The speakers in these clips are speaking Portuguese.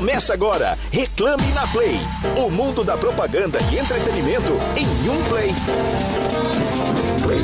Começa agora, Reclame na Play. O mundo da propaganda e entretenimento em um play. Play.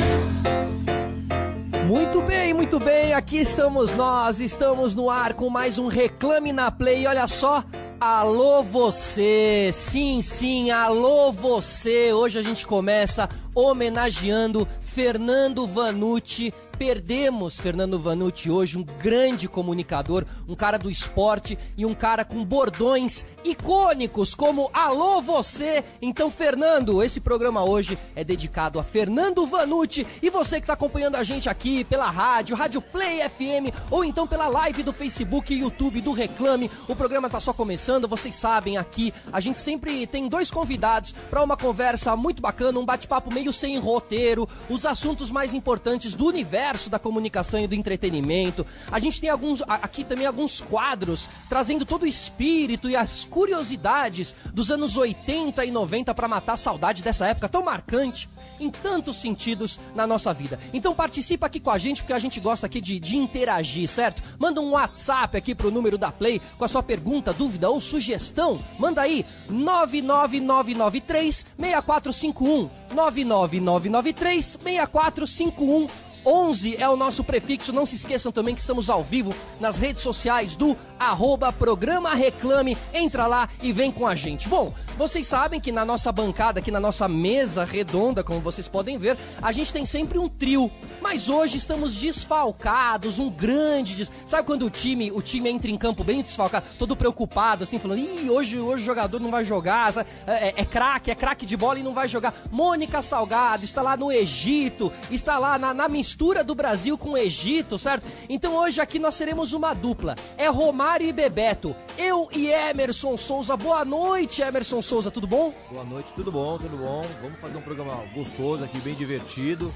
Muito bem, muito bem, aqui estamos nós, estamos no ar com mais um Reclame na Play. Olha só, Alô você, sim, sim, alô você. Hoje a gente começa homenageando Fernando Vanucci, Perdemos Fernando Vanucci hoje, um grande comunicador, um cara do esporte e um cara com bordões icônicos como Alô Você. Então, Fernando, esse programa hoje é dedicado a Fernando Vanucci e você que está acompanhando a gente aqui pela rádio, Rádio Play FM ou então pela live do Facebook e YouTube do Reclame. O programa está só começando, vocês sabem aqui, a gente sempre tem dois convidados para uma conversa muito bacana, um bate-papo meio sem roteiro, os assuntos mais importantes do universo universo da comunicação e do entretenimento. A gente tem alguns aqui também alguns quadros trazendo todo o espírito e as curiosidades dos anos 80 e 90 para matar a saudade dessa época tão marcante em tantos sentidos na nossa vida. Então participa aqui com a gente porque a gente gosta aqui de, de interagir, certo? Manda um WhatsApp aqui pro número da Play com a sua pergunta, dúvida ou sugestão. Manda aí 99993 6451 99993 6451 11 é o nosso prefixo. Não se esqueçam também que estamos ao vivo nas redes sociais do arroba programa Reclame. Entra lá e vem com a gente. Bom, vocês sabem que na nossa bancada, aqui na nossa mesa redonda, como vocês podem ver, a gente tem sempre um trio. Mas hoje estamos desfalcados, um grande. Des... Sabe quando o time, o time entra em campo bem desfalcado, todo preocupado, assim, falando: ih, hoje, hoje o jogador não vai jogar, é, é, é craque, é craque de bola e não vai jogar. Mônica Salgado está lá no Egito, está lá na, na mistura mistura do Brasil com o Egito, certo? Então hoje aqui nós seremos uma dupla. É Romário e Bebeto. Eu e Emerson Souza. Boa noite, Emerson Souza, tudo bom? Boa noite, tudo bom, tudo bom. Vamos fazer um programa gostoso aqui, bem divertido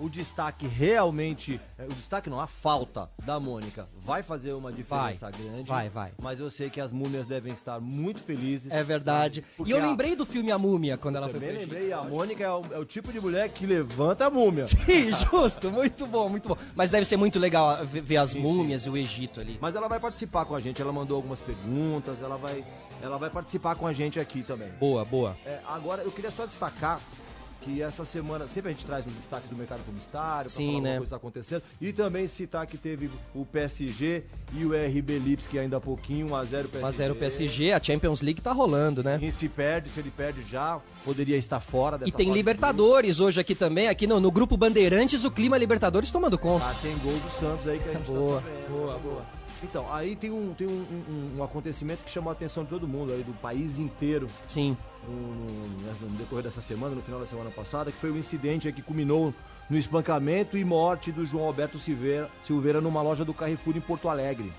o destaque realmente. É, o destaque não, a falta da Mônica vai fazer uma diferença vai, grande. Vai, vai. Mas eu sei que as múmias devem estar muito felizes. É verdade. E eu a... lembrei do filme A Múmia quando ela Também foi Também lembrei, a Mônica é o, é o, tipo de mulher que levanta a múmia. Sim, justo, muito bom, muito bom. Mas deve ser muito legal ver as sim, múmias e o Egito ali. Mas ela vai participar com a gente, ela mandou algumas perguntas, ela vai, ela vai participar com a gente aqui também. Boa, boa. É, agora eu queria só destacar que essa semana sempre a gente traz um destaque do mercado publicitário, Sim, falar né? coisa está acontecendo. E também citar que teve o PSG e o RB Lipski ainda há pouquinho, 1x0 PSG. 1x0 PSG, a Champions League tá rolando, né? E se perde, se ele perde já, poderia estar fora dessa E tem Libertadores hoje aqui também, aqui no, no grupo Bandeirantes, o clima Libertadores tomando conta. Ah, tem gol do Santos aí que a gente tá boa, tá sabendo. Boa, boa. Então, aí tem um, tem um, um, um, acontecimento que chamou a atenção de todo mundo aí, do país inteiro. Sim. No, no, decorrer dessa semana, no final da semana passada, que foi o um incidente que culminou no espancamento e morte do João Alberto Silveira, Silveira numa loja do Carrefour em Porto Alegre.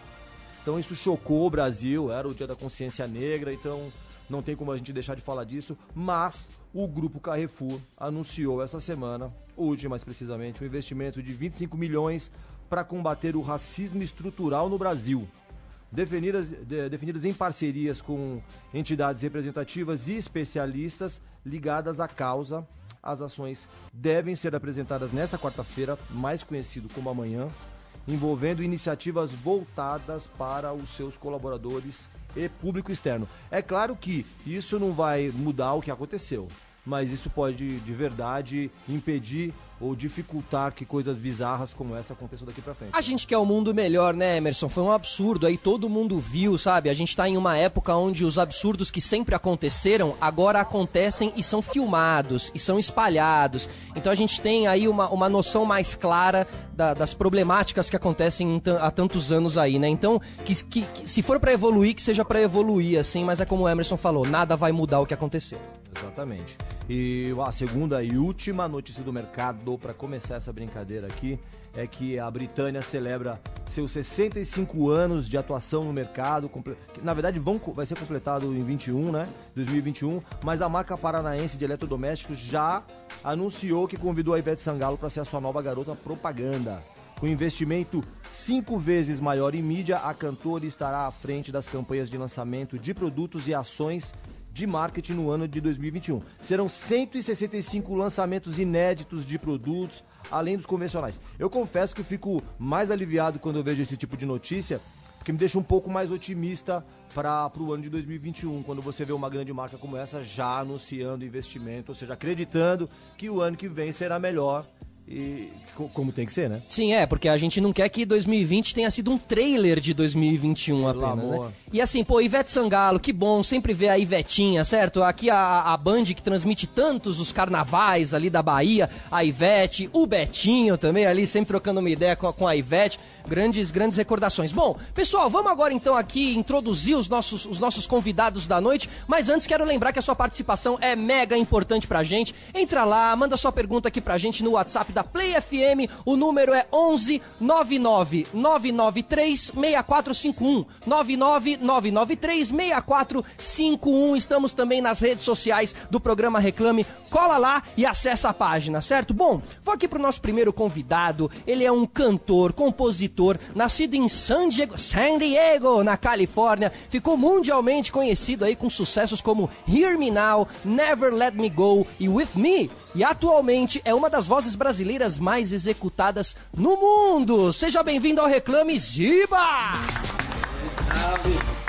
Então isso chocou o Brasil, era o dia da consciência negra, então não tem como a gente deixar de falar disso, mas o grupo Carrefour anunciou essa semana, hoje mais precisamente, um investimento de 25 milhões para combater o racismo estrutural no Brasil. Definidas, de, definidas em parcerias com entidades representativas e especialistas ligadas à causa, as ações devem ser apresentadas nesta quarta-feira, mais conhecido como amanhã, envolvendo iniciativas voltadas para os seus colaboradores e público externo. É claro que isso não vai mudar o que aconteceu, mas isso pode de verdade impedir ou dificultar que coisas bizarras como essa aconteçam daqui para frente. A gente quer um mundo melhor, né, Emerson? Foi um absurdo aí, todo mundo viu, sabe? A gente tá em uma época onde os absurdos que sempre aconteceram agora acontecem e são filmados e são espalhados. Então a gente tem aí uma, uma noção mais clara da, das problemáticas que acontecem há tantos anos aí, né? Então, que, que, que se for para evoluir, que seja para evoluir, assim, mas é como o Emerson falou, nada vai mudar o que aconteceu. Exatamente. E a segunda e última notícia do mercado para começar essa brincadeira aqui é que a Britânia celebra seus 65 anos de atuação no mercado. Na verdade, vão, vai ser completado em 21, né? 2021. Mas a marca paranaense de eletrodomésticos já anunciou que convidou a Ivete Sangalo para ser a sua nova garota propaganda. Com investimento cinco vezes maior em mídia, a cantora estará à frente das campanhas de lançamento de produtos e ações de marketing no ano de 2021. Serão 165 lançamentos inéditos de produtos, além dos convencionais. Eu confesso que eu fico mais aliviado quando eu vejo esse tipo de notícia, porque me deixa um pouco mais otimista para o ano de 2021, quando você vê uma grande marca como essa já anunciando investimento, ou seja, acreditando que o ano que vem será melhor e como tem que ser, né? Sim, é, porque a gente não quer que 2020 tenha sido um trailer de 2021 apenas, né? E assim, pô, Ivete Sangalo, que bom sempre ver a Ivetinha, certo? Aqui a, a Band que transmite tantos os carnavais ali da Bahia, a Ivete, o Betinho também ali, sempre trocando uma ideia com, com a Ivete grandes, grandes recordações. Bom, pessoal, vamos agora então aqui introduzir os nossos, os nossos convidados da noite, mas antes quero lembrar que a sua participação é mega importante pra gente. Entra lá, manda sua pergunta aqui pra gente no WhatsApp da Play FM, o número é 11 99 993 6451 99 993 6451. Estamos também nas redes sociais do programa Reclame. Cola lá e acessa a página, certo? Bom, vou aqui pro nosso primeiro convidado. Ele é um cantor, compositor nascido em San Diego, San Diego, na Califórnia, ficou mundialmente conhecido aí com sucessos como Hear Me Now, Never Let Me Go e With Me. E atualmente é uma das vozes brasileiras mais executadas no mundo. Seja bem-vindo ao Reclame Ziba!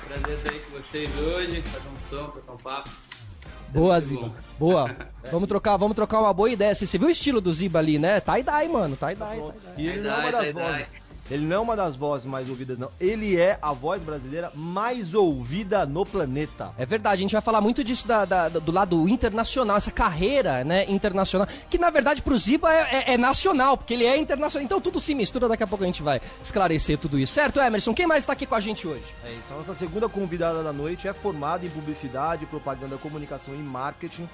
Prazer estar aí com vocês hoje, fazer um som, tocar um papo. Boa, Ziba. Boa. Vamos trocar, vamos trocar uma boa ideia. Você viu o estilo do Ziba ali, né? Tie-dye, mano. Tie-dye. E ele não é uma das vozes. Ele não é uma das vozes mais ouvidas, não. Ele é a voz brasileira mais ouvida no planeta. É verdade, a gente vai falar muito disso da, da, do lado internacional, essa carreira né, internacional, que na verdade pro Ziba é, é, é, nacional, porque ele é internacional. Então tudo se mistura, daqui a pouco a gente vai esclarecer tudo isso. Certo, Emerson? Quem mais está aqui com a gente hoje? É isso, a nossa segunda convidada da noite é formada em publicidade, propaganda, comunicação e marketing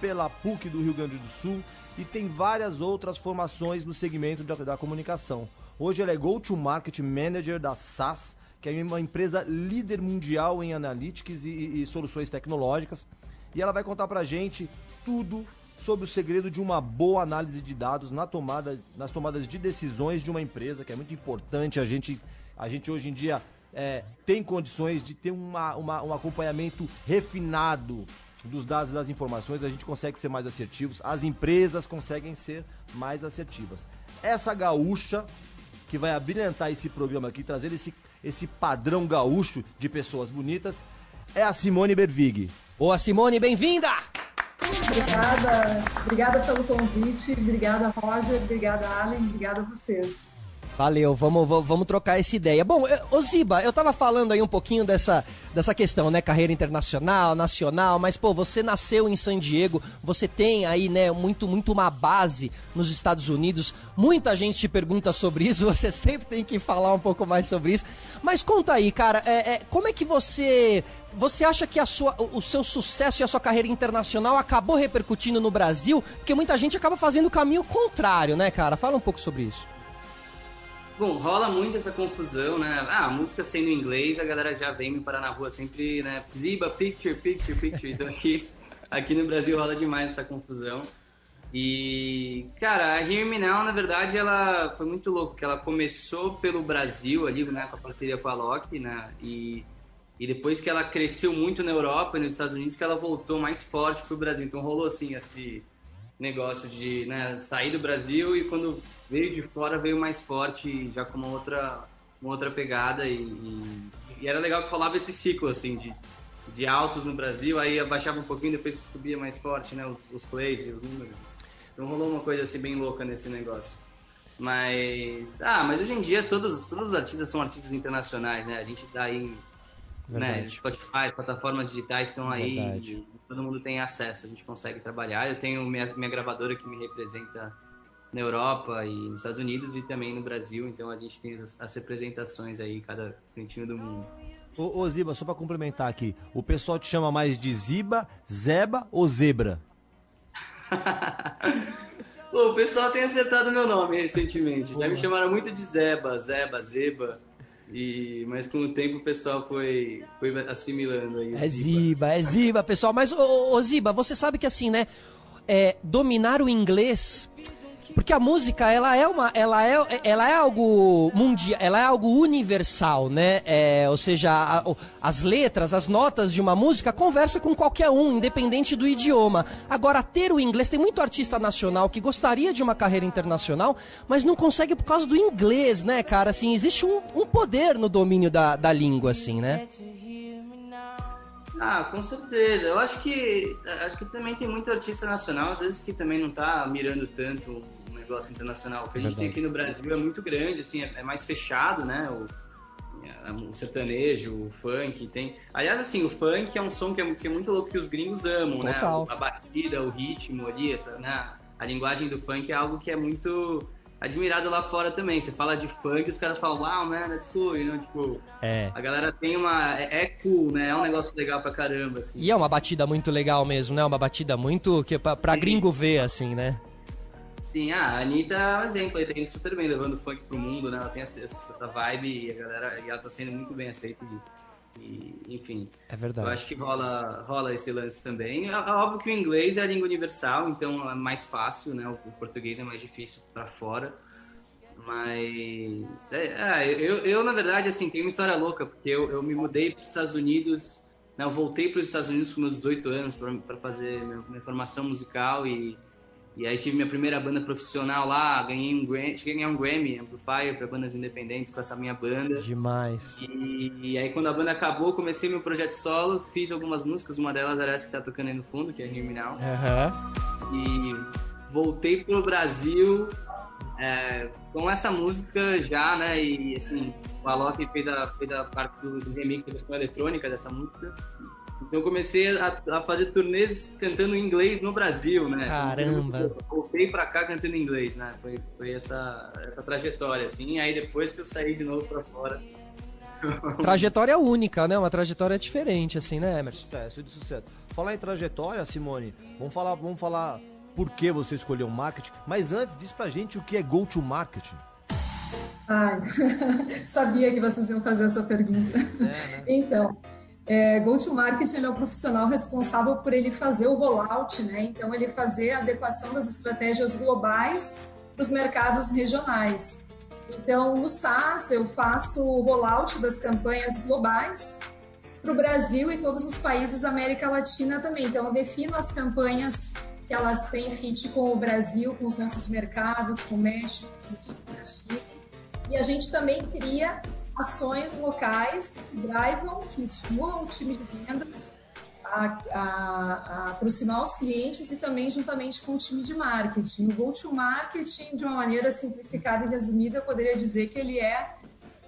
pela PUC do Rio Grande do Sul e tem várias outras formações no segmento da, da comunicação. Hoje ela é Go-to-Market Manager da SAS, que é uma empresa líder mundial em analytics e, e soluções tecnológicas. E ela vai contar pra gente tudo sobre o segredo de uma boa análise de dados na tomada, nas tomadas de decisões de uma empresa, que é muito importante. A gente, a gente hoje em dia é, tem condições de ter uma, uma, um acompanhamento refinado dos dados e das informações, a gente consegue ser mais assertivos, as empresas conseguem ser mais assertivas. Essa gaúcha que vai abrilhantar esse programa aqui, trazer esse, esse padrão gaúcho de pessoas bonitas, é a Simone Bervig. Boa, Simone, bem-vinda! Obrigada, obrigada pelo convite, obrigada, Roger, obrigada, Allen, obrigada a vocês. Valeu, vamos, vamos trocar essa ideia. Bom, ô Ziba, eu tava falando aí um pouquinho dessa, dessa questão, né? Carreira internacional, nacional, mas, pô, você nasceu em San Diego, você tem aí, né, muito, muito uma base nos Estados Unidos. Muita gente te pergunta sobre isso, você sempre tem que falar um pouco mais sobre isso. Mas conta aí, cara, é, é, como é que você. Você acha que a sua, o seu sucesso e a sua carreira internacional acabou repercutindo no Brasil? Porque muita gente acaba fazendo o caminho contrário, né, cara? Fala um pouco sobre isso. Bom, rola muito essa confusão, né? Ah, a música sendo em inglês, a galera já vem me parar na rua sempre, né? Ziba, picture, picture, picture. Então aqui, aqui no Brasil rola demais essa confusão. E, cara, a Hear Me Now, na verdade, ela foi muito louco, porque ela começou pelo Brasil ali, né, com a parceria com a Loki, né? E, e depois que ela cresceu muito na Europa e nos Estados Unidos, que ela voltou mais forte pro Brasil. Então rolou, assim, esse negócio de né, sair do Brasil e quando veio de fora veio mais forte, já com uma outra, uma outra pegada e, e, e era legal que falava esse ciclo assim de, de altos no Brasil, aí abaixava um pouquinho, depois subia mais forte, né, os, os plays e os números. Então rolou uma coisa assim bem louca nesse negócio. Mas, ah, mas hoje em dia todos, todos os artistas são artistas internacionais, né? A gente tá aí né? Spotify, plataformas digitais estão aí, todo mundo tem acesso, a gente consegue trabalhar. Eu tenho minha, minha gravadora que me representa na Europa e nos Estados Unidos e também no Brasil, então a gente tem as, as representações aí cada cantinho do mundo. Ô, ô Ziba, só para complementar aqui, o pessoal te chama mais de Ziba, Zeba ou Zebra? Pô, o pessoal tem acertado meu nome recentemente. Já me chamaram muito de Zeba, Zeba, Zeba. E, mas com o tempo o pessoal foi, foi assimilando aí. É Ziba, é Ziba, pessoal. Mas, ô, ô, Ziba, você sabe que assim, né? É, dominar o inglês Porque a música, ela é uma, ela é, ela é algo mundial, ela é algo universal, né? É, ou seja, a, as letras, as notas de uma música conversa com qualquer um, independente do idioma. Agora, ter o inglês, tem muito artista nacional que gostaria de uma carreira internacional, mas não consegue por causa do inglês, né, cara? Assim, existe um, um poder no domínio da, da língua, assim, né? Ah, com certeza. Eu acho que acho que também tem muito artista nacional, às vezes que também não tá mirando tanto negócio internacional. O que a gente tem aqui no Brasil é muito grande, assim, é, é mais fechado, né? O, é, o sertanejo, o funk, tem. Aliás, assim, o funk é um som que é, que é muito louco que os gringos amam, né? Total. né? A batida, o ritmo ali, essa, né? A linguagem do funk é algo que é muito admirado lá fora também. Você fala de funk, os caras falam, wow, man, that's cool, you know? Tipo, é. a galera tem uma. É, é, cool, né? É um negócio legal pra caramba, assim. E é uma batida muito legal mesmo, né? Uma batida muito. que pra, pra gringo ver, assim, né? Sim, a Anitta é um exemplo, aí tá indo super bem, levando funk pro mundo, né? Ela tem essa, essa vibe e a galera. E ela tá sendo muito bem aceita. E, enfim. É verdade. Eu acho que rola, rola esse lance também. É, é óbvio que o inglês é a língua universal, então é mais fácil, né? O, o português é mais difícil para fora. Mas. É, é, eu, eu, na verdade, assim, tenho uma história louca, porque eu, eu me mudei para os Estados Unidos. Né, eu voltei para os Estados Unidos com meus 18 anos para fazer minha, minha, formação musical e, e aí tive minha primeira banda profissional lá, ganhei um Grammy, cheguei a ganhar um Grammy Amplifier para bandas independentes com essa minha banda. Demais. E, e, aí quando a banda acabou, comecei meu projeto solo, fiz algumas músicas, uma delas era essa que tá tocando aí no fundo, que é Now. Uhum. E voltei pro Brasil é, com essa música já, né? E assim, o Alok fez a, fez a parte do, do remix da versão eletrônica dessa música. Então eu comecei a, a, fazer turnês cantando em inglês no Brasil, né? Caramba! Eu voltei pra cá cantando em inglês, né? Foi, foi essa, essa trajetória, assim. Aí depois que eu saí de novo pra fora. Trajetória única, né? Uma trajetória diferente, assim, né, Emerson? Sucesso, de sucesso. Falar em trajetória, Simone, vamos falar, vamos falar por que você escolheu marketing. Mas antes, diz pra gente o que é go to marketing. Ai, sabia que vocês iam fazer essa pergunta. É, né? Então, é, go-to-market é o profissional responsável por ele fazer o rollout, né? Então, ele fazer a adequação das estratégias globais para os mercados regionais. Então, no SaaS, eu faço o rollout das campanhas globais para o Brasil e todos os países da América Latina também. Então, eu defino as campanhas que elas têm fit com o Brasil, com os nossos mercados, com o México, com a China. E a gente também cria ações locais que drivam, que estimulam o time de vendas a, a, a, aproximar os clientes e também juntamente com o time de marketing. O go-to-marketing, de uma maneira simplificada e resumida, eu poderia dizer que ele é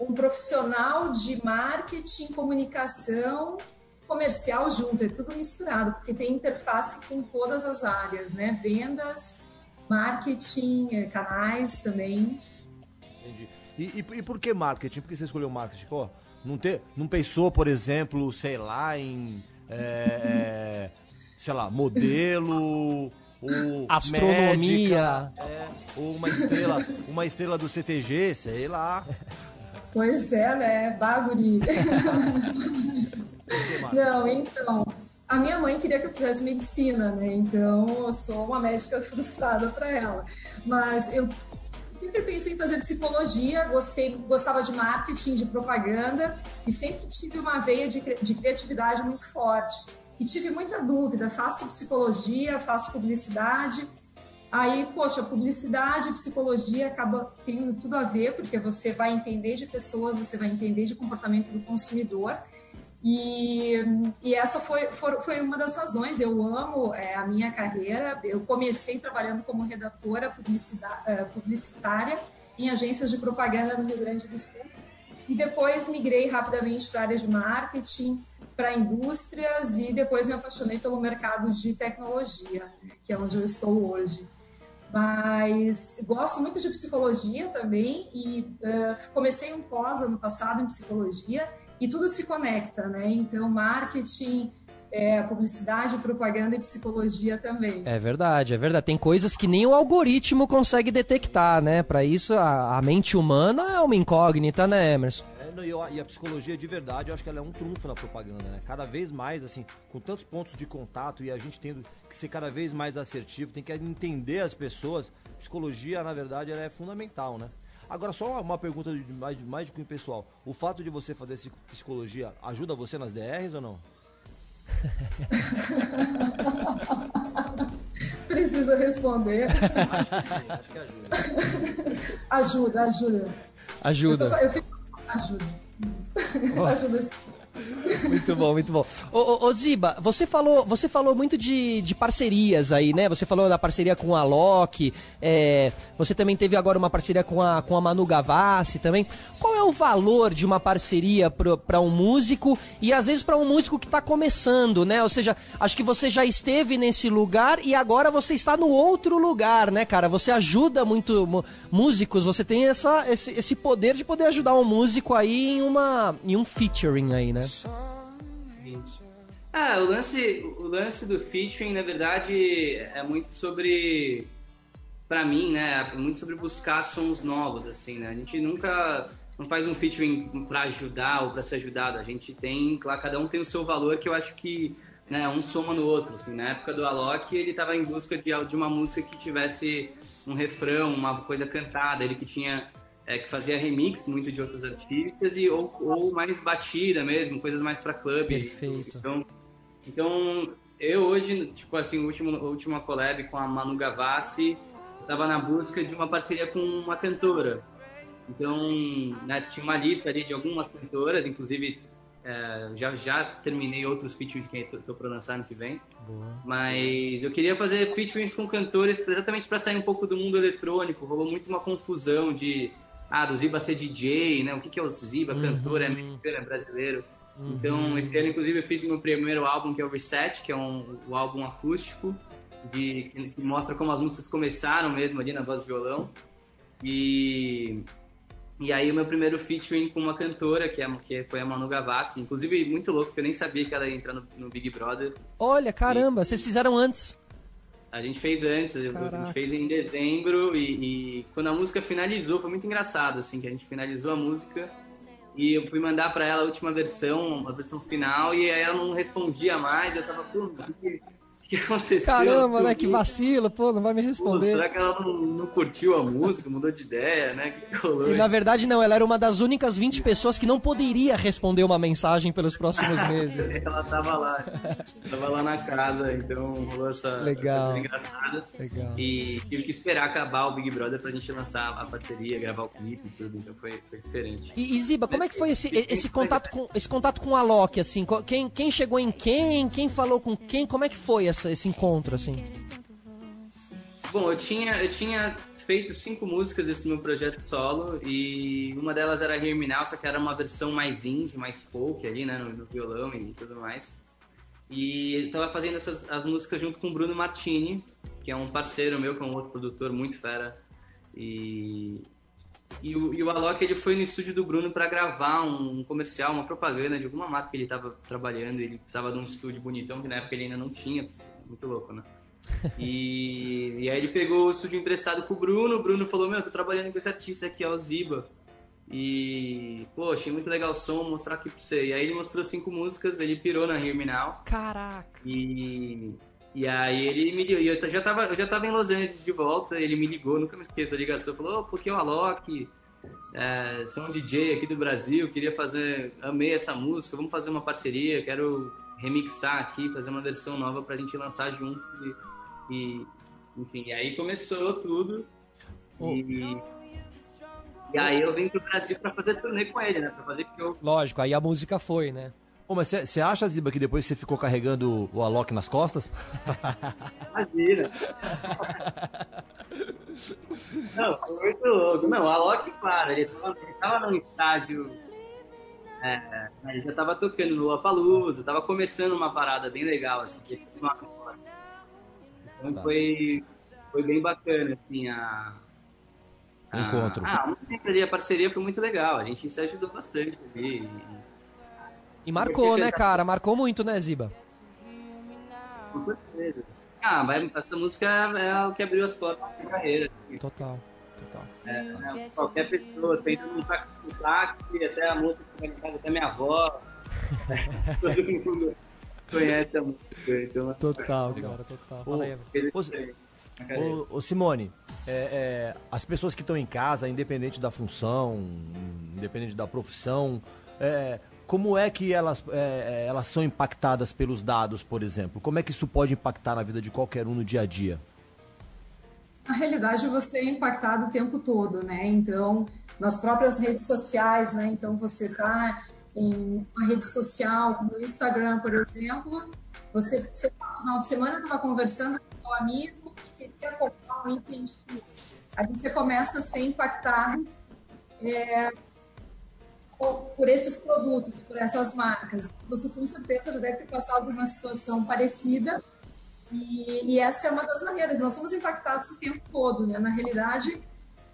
um profissional de marketing, comunicação comercial junto, é tudo misturado, porque tem interface com todas as áreas, né? Vendas, marketing, eh, canais também. Entendi. E, e, e por que marketing? Por que você escolheu marketing? Pô, não, ter, não pensou, por exemplo, sei lá, em. É, sei lá, modelo. Ou astronomia, médica, é, ou uma estrela, uma estrela do CTG, sei lá. Pois é, né? Baguri. Não, então, a minha mãe queria que eu fizesse medicina, né? Então, eu sou uma médica frustrada para ela. Mas eu sempre pensei em fazer psicologia, gostei, gostava de marketing, de propaganda e sempre tive uma veia de, de criatividade muito forte. E tive muita dúvida, faço psicologia, faço publicidade. Aí, poxa, publicidade psicologia acaba tendo tudo a ver, porque você vai entender de pessoas, você vai entender de comportamento do consumidor. E, e essa foi, foi, foi, uma das razões. Eu amo é, a minha carreira. Eu comecei trabalhando como redatora é, publicitária em agências de propaganda no Rio Grande do Sul. E depois migrei rapidamente para a área de marketing, para indústrias e depois me apaixonei pelo mercado de tecnologia, que é onde eu estou hoje. Mas gosto muito de psicologia também e uh, comecei um pós ano passado em psicologia e tudo se conecta, né? Então, marketing, é, publicidade, propaganda e psicologia também. É verdade, é verdade. Tem coisas que nem o algoritmo consegue detectar, né? Para isso, a, a, mente humana é uma incógnita, né, Emerson? É, e, e a psicologia de verdade, eu acho que ela é um trunfo na propaganda, né? Cada vez mais, assim, com tantos pontos de contato e a gente tendo que ser cada vez mais assertivo, tem que entender as pessoas. Psicologia, na verdade, ela é fundamental, né? Agora, só uma pergunta de mais, mais de cunho pessoal. O fato de você fazer psicologia ajuda você nas DRs ou não? Precisa responder. Acho que ajuda. Ajuda, ajuda. Ajuda. Eu, tô- eu fico. Ajuda. ajuda sim. Muito bom, muito bom. Ô, ô, ô, Ziba, você falou, você falou muito de, de parcerias aí, né? Você falou da parceria com a Loki, é, você também teve agora uma parceria com a, com a Manu Gavassi também. Qual é o valor de uma parceria para um músico e às vezes para um músico que tá começando, né? Ou seja, acho que você já esteve nesse lugar e agora você está no outro lugar, né, cara? Você ajuda muito mu- músicos, você tem essa, esse, esse poder de poder ajudar um músico aí em, uma, em um featuring aí, né? Ah, o lance, o lance do featuring, na verdade, é muito sobre, pra mim, né, é muito sobre buscar sons novos, assim, né? A gente nunca não faz um featuring pra ajudar ou pra ser ajudado. A gente tem, claro, cada um tem o seu valor que eu acho que, né, um soma no outro, assim. Na época do Alok, ele tava em busca de, de uma música que tivesse um refrão, uma coisa cantada, ele que tinha é, que fazia remix muito de outros artistas e ou, ou mais batida mesmo, coisas mais pra clube. Perfeito. Então, então, eu hoje, tipo assim, o último, a última collab com a Manu Gavassi, tava na busca de uma parceria com uma cantora. Então, né, tinha uma lista ali de algumas cantoras, inclusive é, já, já terminei outros featurings que tô pra lançar ano que vem. Mas eu queria fazer featurings com cantores exatamente para sair um pouco do mundo eletrônico. Rolou muito uma confusão de, ah, do Ziba ser DJ, né? O que, que é o Ziba? Cantor, é mexicano, é brasileiro. Então, esse ano, inclusive, eu fiz meu primeiro álbum, que é o Reset, que é um, o álbum acústico, de, que, mostra como as músicas começaram mesmo ali na voz e violão. E, e aí, o meu primeiro featuring com uma cantora, que, é, que foi a Manu Gavassi. Inclusive, muito louco, porque eu nem sabia que ela ia entrar no, no Big Brother. Olha, caramba, vocês fizeram antes. A gente fez antes, a Caraca. gente fez em dezembro e, e quando a música finalizou, foi muito engraçado, assim, que a gente finalizou a música e eu fui mandar pra ela a última versão, a versão final, e aí ela não respondia mais, eu tava, o que, o que aconteceu? Caramba, né? Que vacilo, pô, não vai me Pô, responder. será que ela não, não curtiu a música, mudou de ideia, né? Que? E na verdade não, ela era uma das únicas 20 pessoas que não poderia responder uma mensagem pelos próximos meses. Ela tava lá, tava lá na casa, então rolou essa Legal. engraçada. Legal. E tive que esperar acabar o Big Brother pra gente lançar a bateria, gravar o clipe e tudo, então foi, foi diferente. E, e, Ziba, como é que foi esse, esse contato com esse contato com a Loki, assim? Quem, quem chegou em quem? Quem falou com quem? Como é que foi essa, esse encontro, assim? Bom, eu tinha, eu tinha feito cinco músicas desse meu projeto solo e uma delas era Now, só que era uma versão mais indie, mais folk ali, né, no, no violão e tudo mais. E ele tava fazendo essas as músicas junto com o Bruno Martini, que é um parceiro meu, que é um outro produtor muito fera. E, e, o, e o Alok ele foi no estúdio do Bruno para gravar um, comercial, uma propaganda de alguma marca que ele tava trabalhando. Ele precisava de um estúdio bonitão, que na época ele ainda não tinha. Muito louco, né? E, e aí ele pegou o estúdio emprestado com o Bruno. O Bruno falou: Meu, eu tô trabalhando com esse artista aqui, ó, o Ziba. E, pô, achei muito legal o som, vou mostrar aqui pra você. E aí ele mostrou cinco músicas, ele pirou na Hear Me Now. Caraca. E, e aí ele me ligou. E eu já, tava, eu já tava em Los Angeles de volta, ele me ligou, nunca me esqueço a ligação. Falou, ô, porque o Alok, é, sou um DJ aqui do Brasil, queria fazer. Amei essa música, vamos fazer uma parceria, quero remixar aqui, fazer uma versão nova pra gente lançar junto. E, e, enfim, aí começou tudo. E, e aí eu vim pro Brasil pra fazer turnê com ele, né? Pra fazer show. Lógico, aí a música foi, né? Mas você acha, Ziba, que depois você ficou carregando o Alok nas costas? Imagina. Não, foi muito louco. Não, o Alok, claro, ele tava, ele tava num estágio. É, ele já tava tocando no Lollapalooza, tava começando uma parada bem legal, assim. que ele Então Tá. foi, foi bem bacana, assim, a. O a- encontro. Ah, a parceria foi muito legal. A gente se ajudou bastante ali. E- marcou, né, cara? Marcou muito, né, Ziba? Com certeza. Ah, mas essa música é o que abriu as portas da minha carreira. Total. legal. É, né, qualquer pessoa, você entra num táxi, até a música que vai até minha avó. Todo mundo conhece a música. Então, total, cara, total. Fala aí, Ô, ô, Simone, é, é, as pessoas que estão em casa, independente da função, independente da profissão, é, como é que elas, é, é, elas são impactadas pelos dados, por exemplo? Como é que isso pode impactar na vida de qualquer um no dia a dia? Na realidade, você é impactado o tempo todo, né? Então, nas próprias redes sociais, né? Então, você está em uma rede social, no Instagram, por exemplo, você, você no final de semana estava conversando com um amigo que queria comprar um item X. Aí você começa a ser impactado é, por esses produtos, por essas marcas. Você com certeza já deve ter passado por uma situação parecida e, e essa é uma das maneiras. Nós somos impactados o tempo todo, né? Na realidade,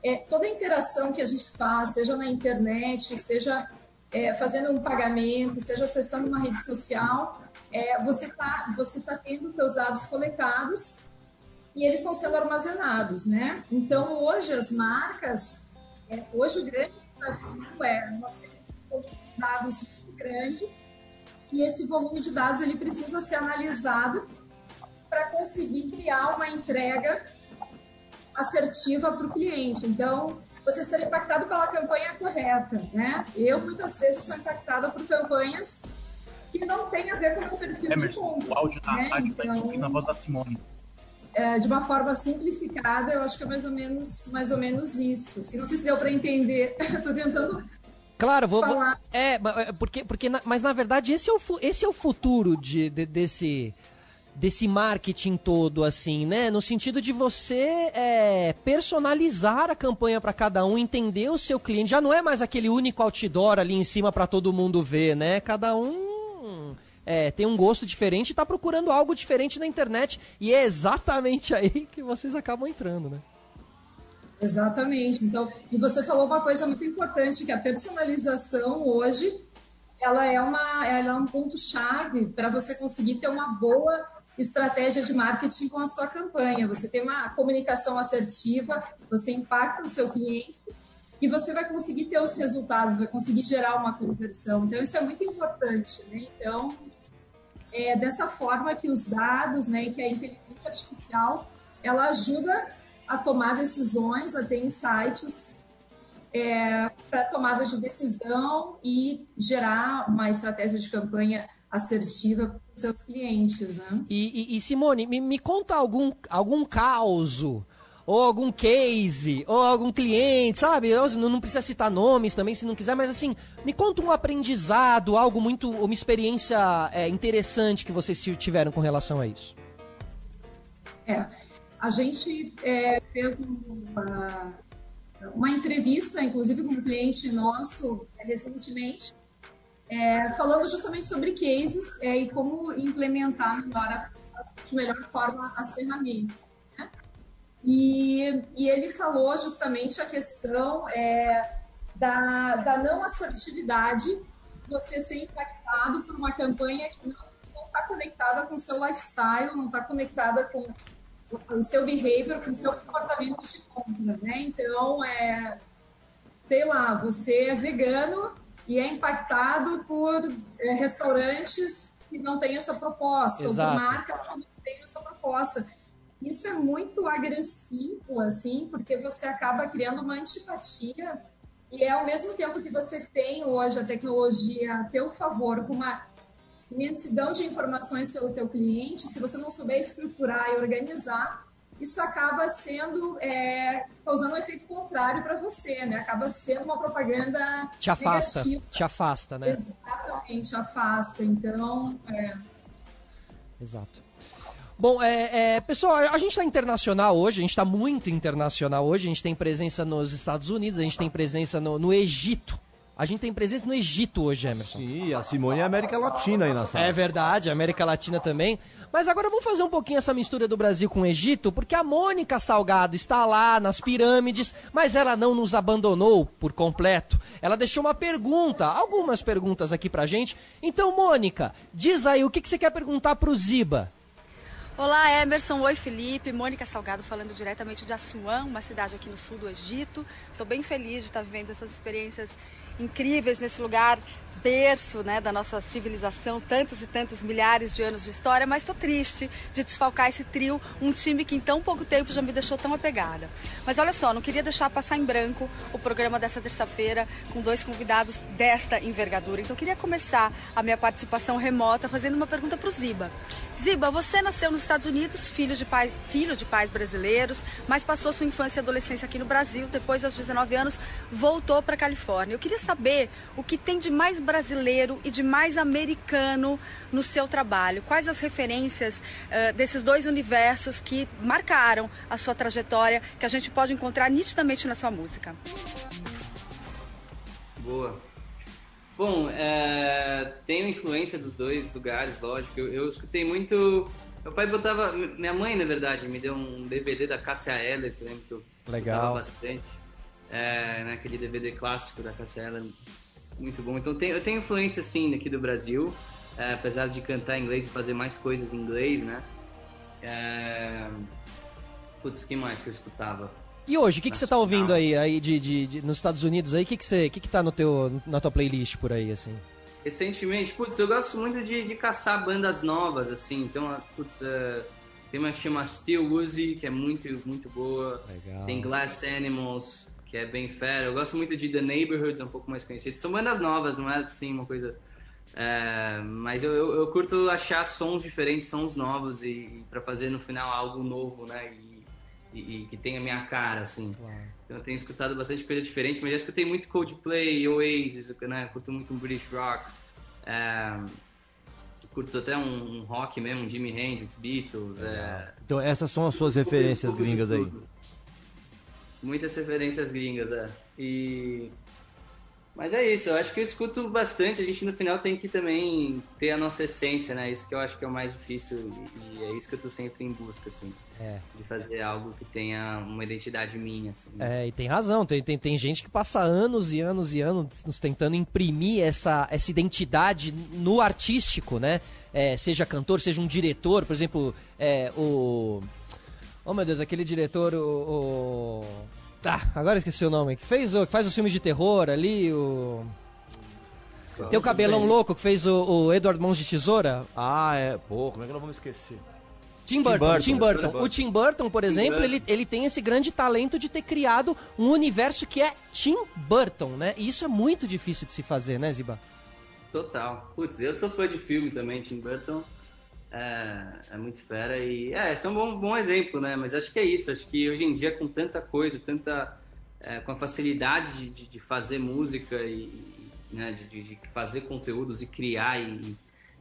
é, toda a interação que a gente faz, seja na internet, seja é, fazendo um pagamento, seja acessando uma rede social, é, você está você tá tendo seus dados coletados e eles estão sendo armazenados, né? Então, hoje as marcas, é, hoje o grande desafio é, nós temos dados muito grande e esse volume de dados ele precisa ser analisado para conseguir criar uma entrega assertiva para o cliente. Então, você ser impactado pela campanha correta, né? Eu muitas vezes sou impactada por campanhas que não têm a ver com o meu perfil Emerson, de compra. O áudio da né? rádio então, na voz da Simone. É, de uma forma simplificada, eu acho que é mais ou menos, mais ou menos isso. Assim, não sei se deu para entender. Estou tentando Claro, vou, vou, é, é, porque, porque mas na verdade esse é o, esse é o futuro de, de, desse desse marketing todo assim, né? No sentido de você é, personalizar a campanha para cada um, entender o seu cliente. Já não é mais aquele único outdoor ali em cima para todo mundo ver, né? Cada um é, tem um gosto diferente e está procurando algo diferente na internet e é exatamente aí que vocês acabam entrando, né? Exatamente. Então, e você falou uma coisa muito importante, que a personalização hoje ela é, uma, ela é um ponto-chave para você conseguir ter uma boa estratégia de marketing com a sua campanha. Você tem uma comunicação assertiva, você impacta o seu cliente e você vai conseguir ter os resultados, vai conseguir gerar uma conversão. Então, isso é muito importante. Né? Então, é dessa forma que os dados né, e que a inteligência artificial ela ajuda a tomar decisões, a ter insights é, para tomada de decisão e gerar uma estratégia de campanha assertiva para os seus clientes. Né? E, e, e Simone, me, me, conta algum, algum caos ou algum case, ou algum cliente, sabe? Eu não precisa citar nomes também, se não quiser, mas assim, me conta um aprendizado, algo muito, uma experiência é, interessante que vocês tiveram com relação a isso. É, a gente é, fez uma, uma, entrevista, inclusive com um cliente nosso é, recentemente, é, falando justamente sobre cases é, e como implementar melhor, de melhor forma as ferramentas. Né? E, e, ele falou justamente a questão é, da, da não assertividade, você ser impactado por uma campanha que não está conectada com o seu lifestyle, não está conectada com o seu behavior, com o seu comportamento de compra, né? Então, é, sei lá, você é vegano e é impactado por é, restaurantes que não têm essa proposta, Exato. ou por marcas que não têm essa proposta. Isso é muito agressivo, assim, porque você acaba criando uma antipatia e é ao mesmo tempo que você tem hoje a tecnologia a teu favor com uma imensidão de informações pelo teu cliente, se você não souber estruturar e organizar, isso acaba sendo é, causando um efeito contrário para você, né? Acaba sendo uma propaganda te afasta, negativa. te afasta, né? Exatamente, afasta. Então, é... exato. Bom, é, é, pessoal, a gente está internacional hoje, a gente está muito internacional hoje. A gente tem presença nos Estados Unidos, a gente tem presença no, no Egito, a gente tem presença no Egito hoje, Emerson. Sim, a Simone é América Latina aí na sala. É verdade, América Latina também. Mas agora vamos fazer um pouquinho essa mistura do Brasil com o Egito, porque a Mônica Salgado está lá nas pirâmides, mas ela não nos abandonou por completo. Ela deixou uma pergunta, algumas perguntas aqui pra gente. Então, Mônica, diz aí o que, que você quer perguntar pro Ziba. Olá, Emerson. Oi, Felipe. Mônica Salgado falando diretamente de Assuã, uma cidade aqui no sul do Egito. Estou bem feliz de estar vivendo essas experiências incríveis nesse lugar berço né, da nossa civilização, tantos e tantos milhares de anos de história, mas estou triste de desfalcar esse trio, um time que em tão pouco tempo já me deixou tão apegada. Mas olha só, não queria deixar passar em branco o programa dessa terça-feira com dois convidados desta envergadura. Então queria começar a minha participação remota fazendo uma pergunta para o Ziba. Ziba, você nasceu nos Estados Unidos, filho de, pai, filho de pais brasileiros, mas passou sua infância e adolescência aqui no Brasil, depois aos 19 anos voltou para a Califórnia. Eu queria saber o que tem de mais brasileiro brasileiro e de mais americano no seu trabalho? Quais as referências uh, desses dois universos que marcaram a sua trajetória, que a gente pode encontrar nitidamente na sua música? Boa. Bom, é, tenho influência dos dois lugares, lógico. Eu, eu, escutei muito. Meu pai botava. Minha mãe, na verdade, me deu um DVD da Cássia Eller, que eu lembro que eu Legal. bastante. É, né, aquele DVD clássico da Cássia Eller, muito bom. Então tem, eu tenho influência sim aqui do Brasil, é, apesar de cantar em inglês e fazer mais coisas em inglês, né? É... Putz, que mais que eu escutava? E hoje, o que, que você tá ouvindo aí, aí de, de, de, nos Estados Unidos aí? O que, que, você, que, que tá no teu, na tua playlist por aí, assim? Recentemente, putz, eu gosto muito de, de caçar bandas novas, assim. Então, putz, uh, tem uma que chama Steel Woozy, que é muito, muito boa. Legal. Tem Glass Animals, que é bem fera. Eu gosto muito de The Neighborhoods, é um pouco mais conhecido. São bandas novas, não é assim uma coisa. É, mas eu, eu, eu, curto achar sons diferentes, sons novos e, e para fazer no final algo novo, né? E, e, e, que tenha a minha cara, assim. Então eu tenho escutado bastante coisa diferente, mas já escutei muito Coldplay, Oasis, né? Curto muito um British Rock. É, curto até um, um, rock mesmo, um Jimi Hendrix, Beatles. É, então essas são as suas referências gringas aí. Muitas referências gringas, é. E. Mas é isso, eu acho que eu escuto bastante. A gente no final tem que também ter a nossa essência, né? Isso que eu acho que é o mais difícil e é isso que eu tô sempre em busca, assim. É. De fazer algo que tenha uma identidade minha, assim. É, e tem razão. Tem, tem, tem gente que passa anos e anos e anos nos tentando imprimir essa, essa identidade no artístico, né? É, seja cantor, seja um diretor, por exemplo, é, o Oh meu Deus, aquele diretor, o. o... Ah, agora esqueci o nome. Que fez o. Que faz os filmes de terror ali, o. Tem o cabelão louco que fez o, o Edward Mãos de Tesoura. Ah, é. Pô, como é que nós vamos esquecer? Tim Burton, Tim Burton. Tim Burton. O Tim Burton, por exemplo, Burton. Ele, ele tem esse grande talento de ter criado um universo que é Tim Burton, né? E isso é muito difícil de se fazer, né, Ziba? Total. Putz, eu sou fã de filme também, Tim Burton é, é muito fera e é, esse é um bom, bom exemplo, né? Mas acho que é isso, acho que hoje em dia com tanta coisa, tanta é, com a facilidade de, de, fazer música e né, de, de, fazer conteúdos e criar e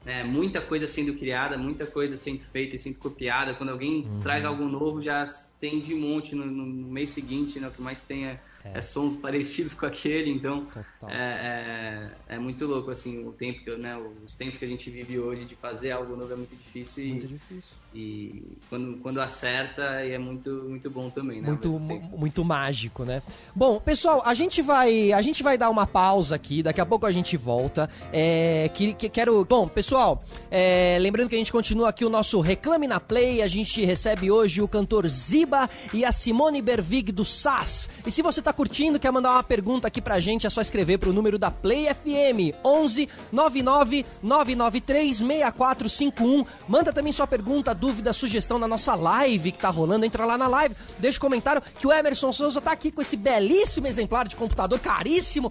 né, muita coisa sendo criada, muita coisa sendo feita e sendo copiada. Quando alguém uhum. traz algo novo, já tem de monte no, no mês seguinte, né? O que mais tem é é. é sons parecidos com aquele, então é, é, é, muito louco assim o tempo que né, os tempos que a gente vive hoje de fazer algo novo é muito difícil. Muito e, difícil. E quando, quando acerta é muito muito bom também, né? Muito muito mágico, né? Bom, pessoal, a gente vai a gente vai dar uma pausa aqui, daqui a pouco a gente volta. É, que, que quero, bom, pessoal, é, lembrando que a gente continua aqui o nosso Reclame na Play, a gente recebe hoje o cantor Ziba e a Simone Bervig do SAS. E se você tá curtindo, quer mandar uma pergunta aqui pra gente, é só escrever pro número da Play FM 11 99 993 6451. Manda também sua pergunta, dúvida, sugestão na nossa live que tá rolando. Entra lá na live, deixa um comentário que o Emerson Souza tá aqui com esse belíssimo exemplar de computador caríssimo,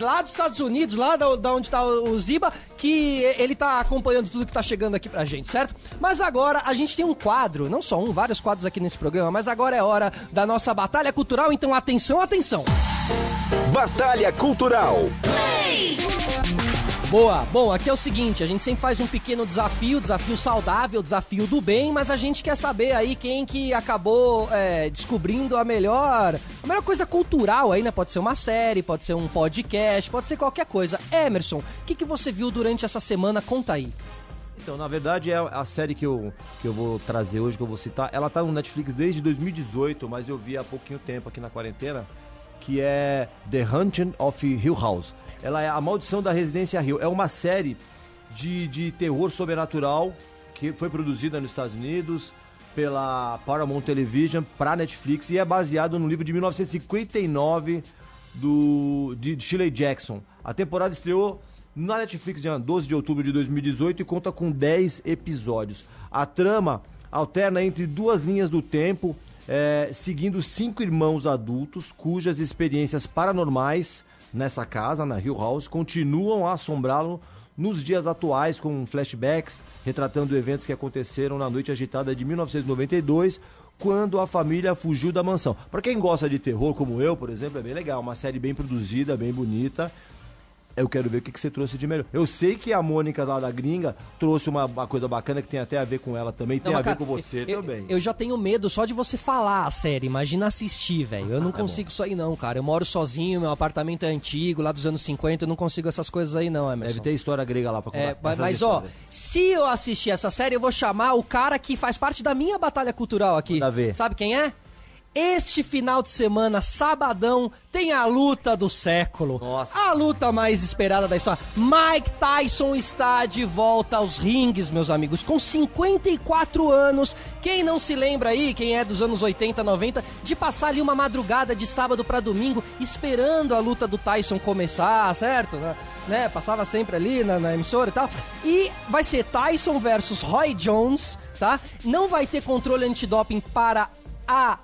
lá dos Estados Unidos, lá da, da onde tá o Ziba, que ele tá acompanhando tudo que tá chegando aqui pra gente, certo? Mas agora a gente tem um quadro, não só um, vários quadros aqui nesse programa, mas agora é hora da nossa batalha cultural, então atenção, atenção. Batalha Cultural. Play! Boa, bom, aqui é o seguinte, a gente sempre faz um pequeno desafio, desafio saudável, desafio do bem, mas a gente quer saber aí quem que acabou é, descobrindo a melhor, a melhor coisa cultural aí, né? Pode ser uma série, pode ser um podcast, pode ser qualquer coisa. Emerson, o que, que você viu durante essa semana? Conta aí. Então, na verdade, é a série que eu, que eu vou trazer hoje, que eu vou citar. Ela tá no Netflix desde 2018, mas eu vi há pouquinho tempo aqui na quarentena, que é The Hunting of Hill House. Ela é A Maldição da Residência Rio. É uma série de, de terror sobrenatural que foi produzida nos Estados Unidos pela Paramount Television para Netflix e é baseado no livro de 1959 do de Shirley Jackson. A temporada estreou na Netflix dia 12 de outubro de 2018 e conta com 10 episódios. A trama alterna entre duas linhas do tempo, é, seguindo cinco irmãos adultos cujas experiências paranormais nessa casa, na Hill House, continuam a assombrá-lo nos dias atuais, com flashbacks retratando eventos que aconteceram na noite agitada de 1992, quando a família fugiu da mansão. Para quem gosta de terror, como eu, por exemplo, é bem legal. Uma série bem produzida, bem bonita eu quero ver o que, que você trouxe de melhor. Eu sei que a Mônica lá da gringa trouxe uma, uma coisa bacana que tem até a ver com ela também, tem a cara, ver com você eu, também. Eu já tenho medo só de você falar a série, imagina assistir, velho. Eu não ah, consigo isso aí não, cara. Eu moro sozinho, meu apartamento é antigo, lá dos anos 50, eu não consigo essas coisas aí não, Emerson. Deve ter história grega lá pra contar. É, mas, mas ó, se eu assistir essa série, eu vou chamar o cara que faz parte da minha batalha cultural aqui. Sabe quem é? Este final de semana, sabadão, tem a luta do século. Nossa. A luta mais esperada da história. Mike Tyson está de volta aos ringues, meus amigos, com 54 anos. Quem não se lembra aí, quem é dos anos 80, 90, de passar ali uma madrugada de sábado para domingo esperando a luta do Tyson começar, certo? Né? Passava sempre ali na, na emissora e tal. E vai ser Tyson versus Roy Jones, tá? Não vai ter controle antidoping para a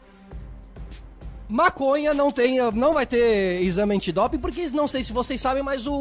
Maconha não tem, não vai ter exame antidoping, porque não sei se vocês sabem, mas o,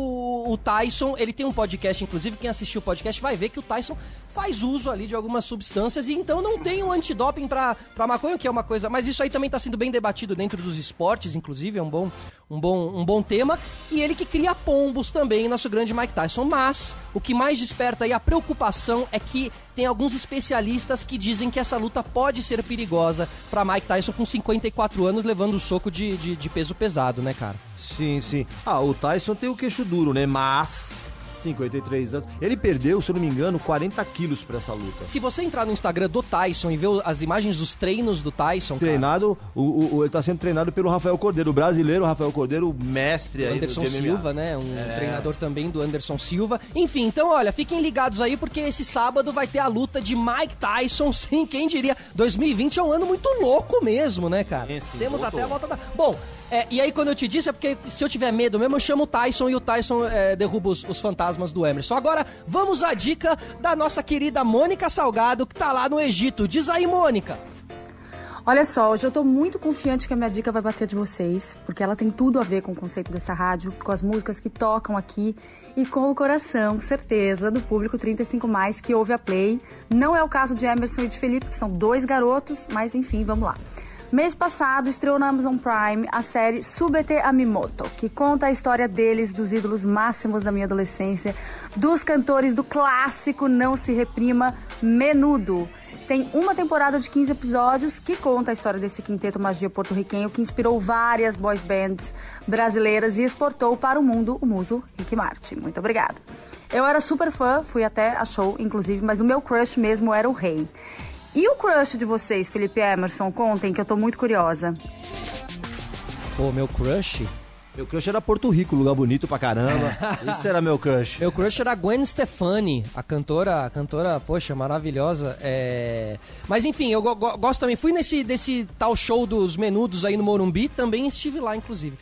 o, Tyson, ele tem um podcast, inclusive quem assistiu o podcast vai ver que o Tyson faz uso ali de algumas substâncias e então não tem um antidoping pra maconha, que é uma coisa, mas isso aí também tá sendo bem debatido dentro dos esportes, inclusive, é um bom, um bom, um bom tema, e ele que cria pombos também, nosso grande Mike Tyson, mas o que mais desperta aí a preocupação é que tem alguns especialistas que dizem que essa luta pode ser perigosa para Mike Tyson com 54 anos levando o soco de, de, de peso pesado, né, cara? Sim, sim. Ah, o Tyson tem o queixo duro, né? Mas 53 anos. Ele perdeu, se eu não me engano, 40 quilos pra essa luta. Se você entrar no Instagram do Tyson e ver as imagens dos treinos do Tyson. Treinado, o, o, o, ele tá sendo treinado pelo Rafael Cordeiro, o brasileiro Rafael Cordeiro, mestre aí. Anderson Silva, né? Um é. treinador também do Anderson Silva. Enfim, então olha, fiquem ligados aí porque esse sábado vai ter a luta de Mike Tyson, sim, quem diria? 2020 é um ano muito louco mesmo, né, cara? Sim, sim, Temos voltou. até a volta da. Bom, é, e aí, quando eu te disse, é porque se eu tiver medo mesmo, eu chamo o Tyson e o Tyson é, derruba os, os, fantasmas do Emerson. Agora, vamos à dica da nossa querida Mônica Salgado, que tá lá no Egito. Diz aí, Mônica. Olha só, hoje eu tô muito confiante que a minha dica vai bater de vocês, porque ela tem tudo a ver com o conceito dessa rádio, com as músicas que tocam aqui e com o coração, certeza, do público 35 mais que ouve a Play. Não é o caso de Emerson e de Felipe, que são dois garotos, mas enfim, vamos lá. Mês passado estreou na Amazon Prime a série Subete Amimoto, que conta a história deles, dos ídolos máximos da minha adolescência, dos cantores do clássico Não Se Reprima, Menudo. Tem uma temporada de 15 episódios que conta a história desse quinteto magia porto-riquenho que inspirou várias boys bands brasileiras e exportou para o mundo o muso Rick Martin. Muito obrigada. Eu era super fã, fui até a show, inclusive, mas o meu crush mesmo era o rei. E o crush de vocês, Felipe Emerson? Contem que eu tô muito curiosa. Pô, meu crush? Meu crush era Porto Rico, lugar bonito pra caramba. Esse era meu crush. Meu crush era Gwen Stefani, a cantora, a cantora, poxa, maravilhosa. É... Mas enfim, eu go gosto também. Fui nesse desse tal show dos menudos aí no Morumbi, também estive lá, inclusive.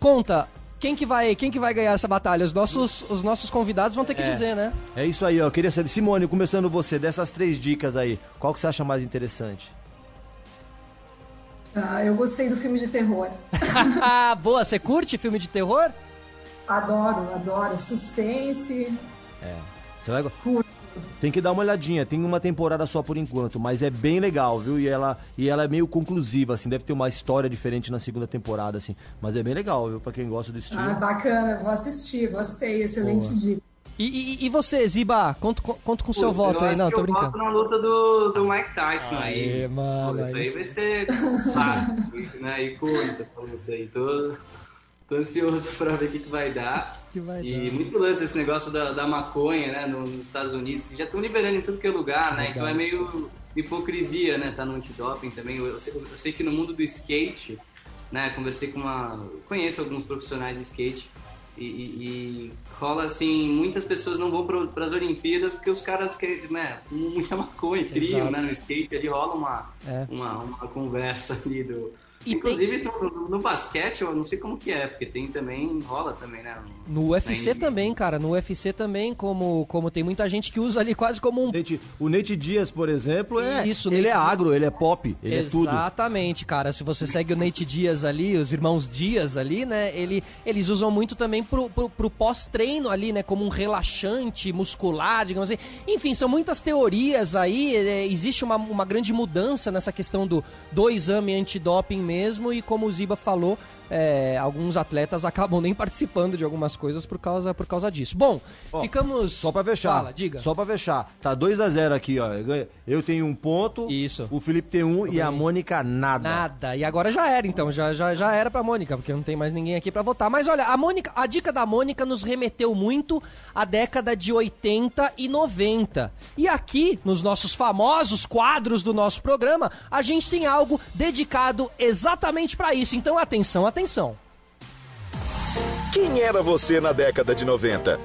Conta, quem que vai, quem que vai ganhar essa batalha? Os nossos, os nossos convidados vão ter que é, dizer, né? É isso aí, ó. Eu queria saber, Simone, começando você, dessas três dicas aí, qual que você acha mais interessante? Ah, eu gostei do filme de terror. Boa, você curte filme de terror? Adoro, adoro. Suspense. É. Você vai... Curto. Tem que dar uma olhadinha, tem uma temporada só por enquanto, mas é bem legal, viu? E ela, e ela é meio conclusiva, assim, deve ter uma história diferente na segunda temporada, assim. Mas é bem legal, viu? Pra quem gosta do estilo. Ah, bacana, vou assistir, gostei, excelente Boa. dica. E, e, e, você, Ziba? Conto, conto com o seu voto aí, não, tô brincando. Eu voto na luta do, do Mike Tyson aí. Mano, Pô, isso aí vai ser fácil, né? Icônica essa luta aí. Tô, tô ansioso pra ver o que, que vai dar que vai e dar. muito lance esse negócio da, da maconha, né, nos Estados Unidos, que já estão liberando em tudo que é lugar, né? Então é meio hipocrisia, né? Tá no antidoping também. Eu, eu, sei, eu, sei, que no mundo do skate, né? Conversei com uma. Conheço alguns profissionais de skate E, e, e rola assim, muitas pessoas não vão para as Olimpíadas porque os caras querem, né, muita maconha, criam, né, no skate, ali rola uma, É. uma, uma conversa ali do... E Inclusive no, no- no basquete, eu não sei como que é, porque tem também, rola também, né? No UFC também, cara. No UFC também, como, como tem muita gente que usa ali quase como um. Nate- o Nate Dias, por exemplo, é. Isso, ele Nate é agro, ele é pop, ele é tudo. Exatamente, cara. Se você segue o Nate Dias ali, os irmãos Dias ali, né? Ele, eles usam muito também pro, pro, pro pós-treino ali, né? Como um relaxante muscular, digamos assim. Enfim, são muitas teorias aí. é, existe uma, uma grande mudança nessa questão do, do exame antidoping mesmo. E como o Ziba falou, é, alguns atletas acabam nem participando de algumas coisas por causa, por causa disso. Bom, Ó, ficamos. Só pra fechar. Fala, diga. Só pra fechar. Tá 2 a 0 aqui, ó. Eu tenho um ponto. Isso. O Felipe tem um e a Mônica nada. Nada. E agora já era, então. Já, já, já era pra Mônica, porque não tem mais ninguém aqui pra votar. Mas olha, a Mônica, a dica da Mônica nos remeteu muito à década de 80 e 90. E aqui, nos nossos famosos quadros do nosso programa, a gente tem algo dedicado exatamente pra isso. Então, atenção, atenção. Quem era você na década de 90?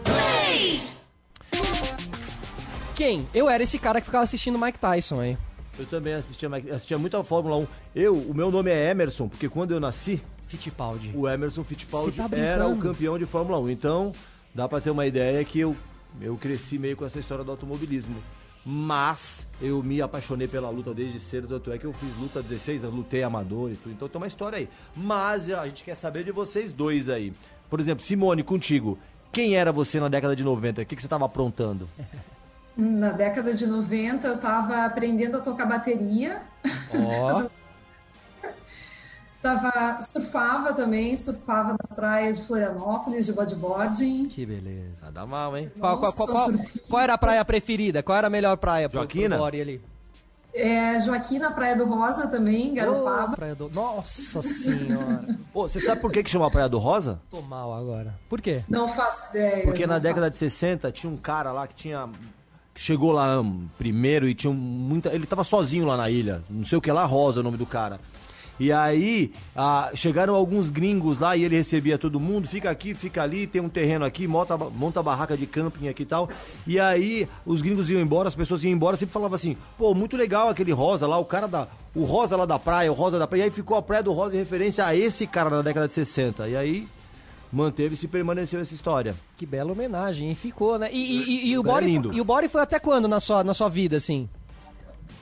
Quem? Eu era esse cara que ficava assistindo Mike Tyson aí. Eu também assistia, assistia muito a Fórmula 1. Eu, o meu nome é Emerson, porque quando eu nasci, Fittipaldi. o Emerson Fittipaldi tá era o campeão de Fórmula 1. Então, dá pra ter uma ideia que eu, eu cresci meio com essa história do automobilismo. Mas eu me apaixonei pela luta desde cedo, tanto é que eu fiz luta 16 anos, lutei amador e tudo. Então tem uma história aí. Mas a gente quer saber de vocês dois aí. Por exemplo, Simone, contigo. Quem era você na década de 90? O que, que você tava aprontando? Na década de 90, eu estava aprendendo a tocar bateria. Ó, Tava, surfava também, surfava nas praias de Florianópolis, de bodyboarding. que beleza. Nada mal, hein? Qual, qual, qual, Nossa, qual- qual era a praia preferida? Qual era a melhor praia pro, Joaquina? pro ali? É, Joaquim na Praia do Rosa também, Garopaba. Praia do- Nossa senhora. Pô, você sabe por que, que chama Praia do Rosa? Tô mal agora. Por quê? Não faço ideia. Porque na década faço. de 60 tinha um cara lá que tinha. que chegou lá primeiro e tinha muita. Ele tava sozinho lá na ilha. Não sei o que lá, Rosa é o nome do cara. E aí, ah, chegaram alguns gringos lá e ele recebia todo mundo, fica aqui, fica ali, tem um terreno aqui, monta, monta barraca de camping aqui e tal. E aí, os gringos iam embora, as pessoas iam embora, sempre falavam assim, pô, muito legal aquele Rosa lá, o cara da. O Rosa lá da praia, o Rosa da praia. E aí ficou a Praia do Rosa em referência a esse cara na década de 60. E aí, manteve-se e permaneceu essa história. Que bela homenagem, hein? Ficou, né? E, e- e- e o É Bori, lindo. e o Bori foi até quando na sua, na sua vida, assim?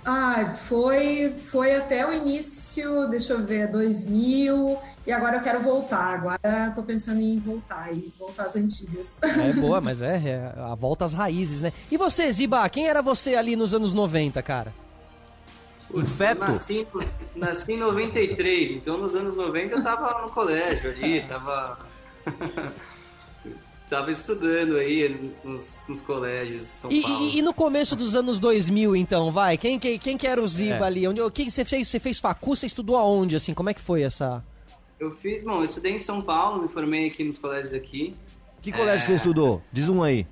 Ah, foi, foi até o início, deixa eu ver, 2000. E agora eu quero voltar. Agora tô pensando em voltar e voltar às antigas. É boa, mas é, é a volta às raízes, né? E você, Ziba, quem era você ali nos anos 90, cara? Um feto? Nasci, nasci em 93, então nos anos 90 eu tava no colégio ali, tava. tava estudando aí nos, nos colégios de São E, Paulo. e- e no começo dos anos 2000, então, vai? Quem, quem, quem que era o Ziba É. ali? Onde, o que você fez? Você fez facu? Você estudou aonde, assim? Como é que foi essa... Eu fiz, bom, eu estudei em São Paulo, me formei aqui nos colégios aqui. Que colégio você estudou? Diz um aí.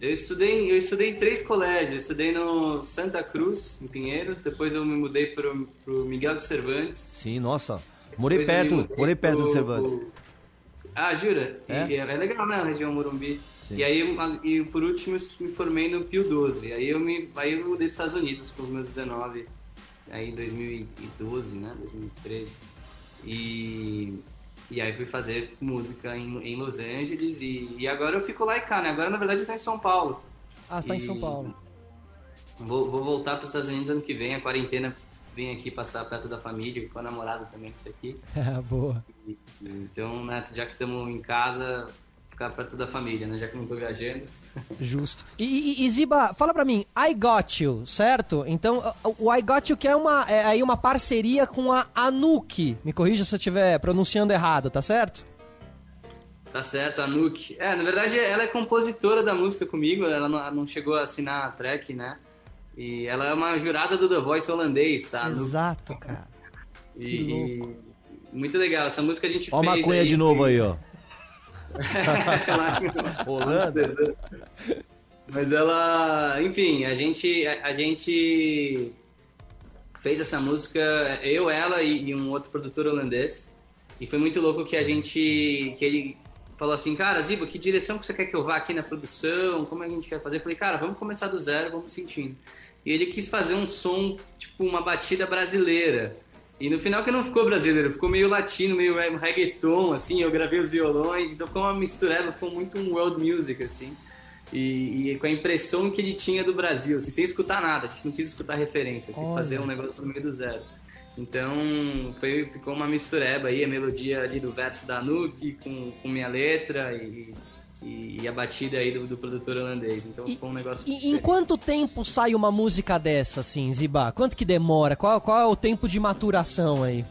Eu estudei, eu estudei em três colégios. Eu estudei no Santa Cruz, em Pinheiros. Depois eu me mudei pro, pro Miguel de Cervantes. Sim, nossa. Morei Depois perto, morei perto do pro- Cervantes. Ah, jura? E- É? É, é legal, né? A região Morumbi. Sim. E aí, e por último, eu me formei no Pio 12. Aí eu me, aí eu mudei para os Estados Unidos com os meus 19, aí em 2012, né? 2013. E, e aí fui fazer música em, em Los Angeles e, e agora eu fico lá e cá, né? Agora, na verdade, eu tô em São Paulo. Ah, você tá em São Paulo. Vou, vou voltar para os Estados Unidos ano que vem, a quarentena vem aqui passar perto da família, com a namorada também que tá aqui. É, boa. E- Então, né, já que estamos em casa, ficar perto da família, né? Já que não tô viajando. Justo. E, e- e, Ziba, fala pra mim, I Got You, certo? Então, o I Got You que é, uma, é aí uma parceria com a Anuki. Me corrija se eu estiver pronunciando errado, tá certo? Tá certo, a Nuke. É, na verdade, ela é compositora da música comigo, ela não, não chegou a assinar a track, né? E ela é uma jurada do The Voice holandês, tá? Exato, cara. E, que louco. muito legal, essa música a gente Ó a fez. maconha de novo aí, ó. Holanda. Mas ela, enfim, a gente, a, a gente fez essa música, eu, ela e, e um outro produtor holandês. E foi muito louco que a gente, que ele falou assim, cara, Ziba, que direção que você quer que eu vá aqui na produção? Como é que a gente quer fazer? Eu falei, cara, vamos começar do zero, vamos sentindo. E ele quis fazer um som, tipo, uma batida brasileira. E no final que não ficou brasileiro, ficou meio latino, meio reggaeton, assim, eu gravei os violões, então ficou uma mistureba, ficou muito um world music, assim. E, e, com a impressão que ele tinha do Brasil, assim, sem escutar nada, a gente não quis escutar referência, quis Olha. fazer um negócio no meio do zero. Então foi, ficou uma mistureba aí, a melodia ali do verso da Nuke com, com minha letra e, e, e, a batida aí do, do produtor holandês. Então e, ficou um negócio. E, em quanto tempo sai uma música dessa, assim, Ziba? Quanto que demora? Qual, qual é o tempo de maturação aí?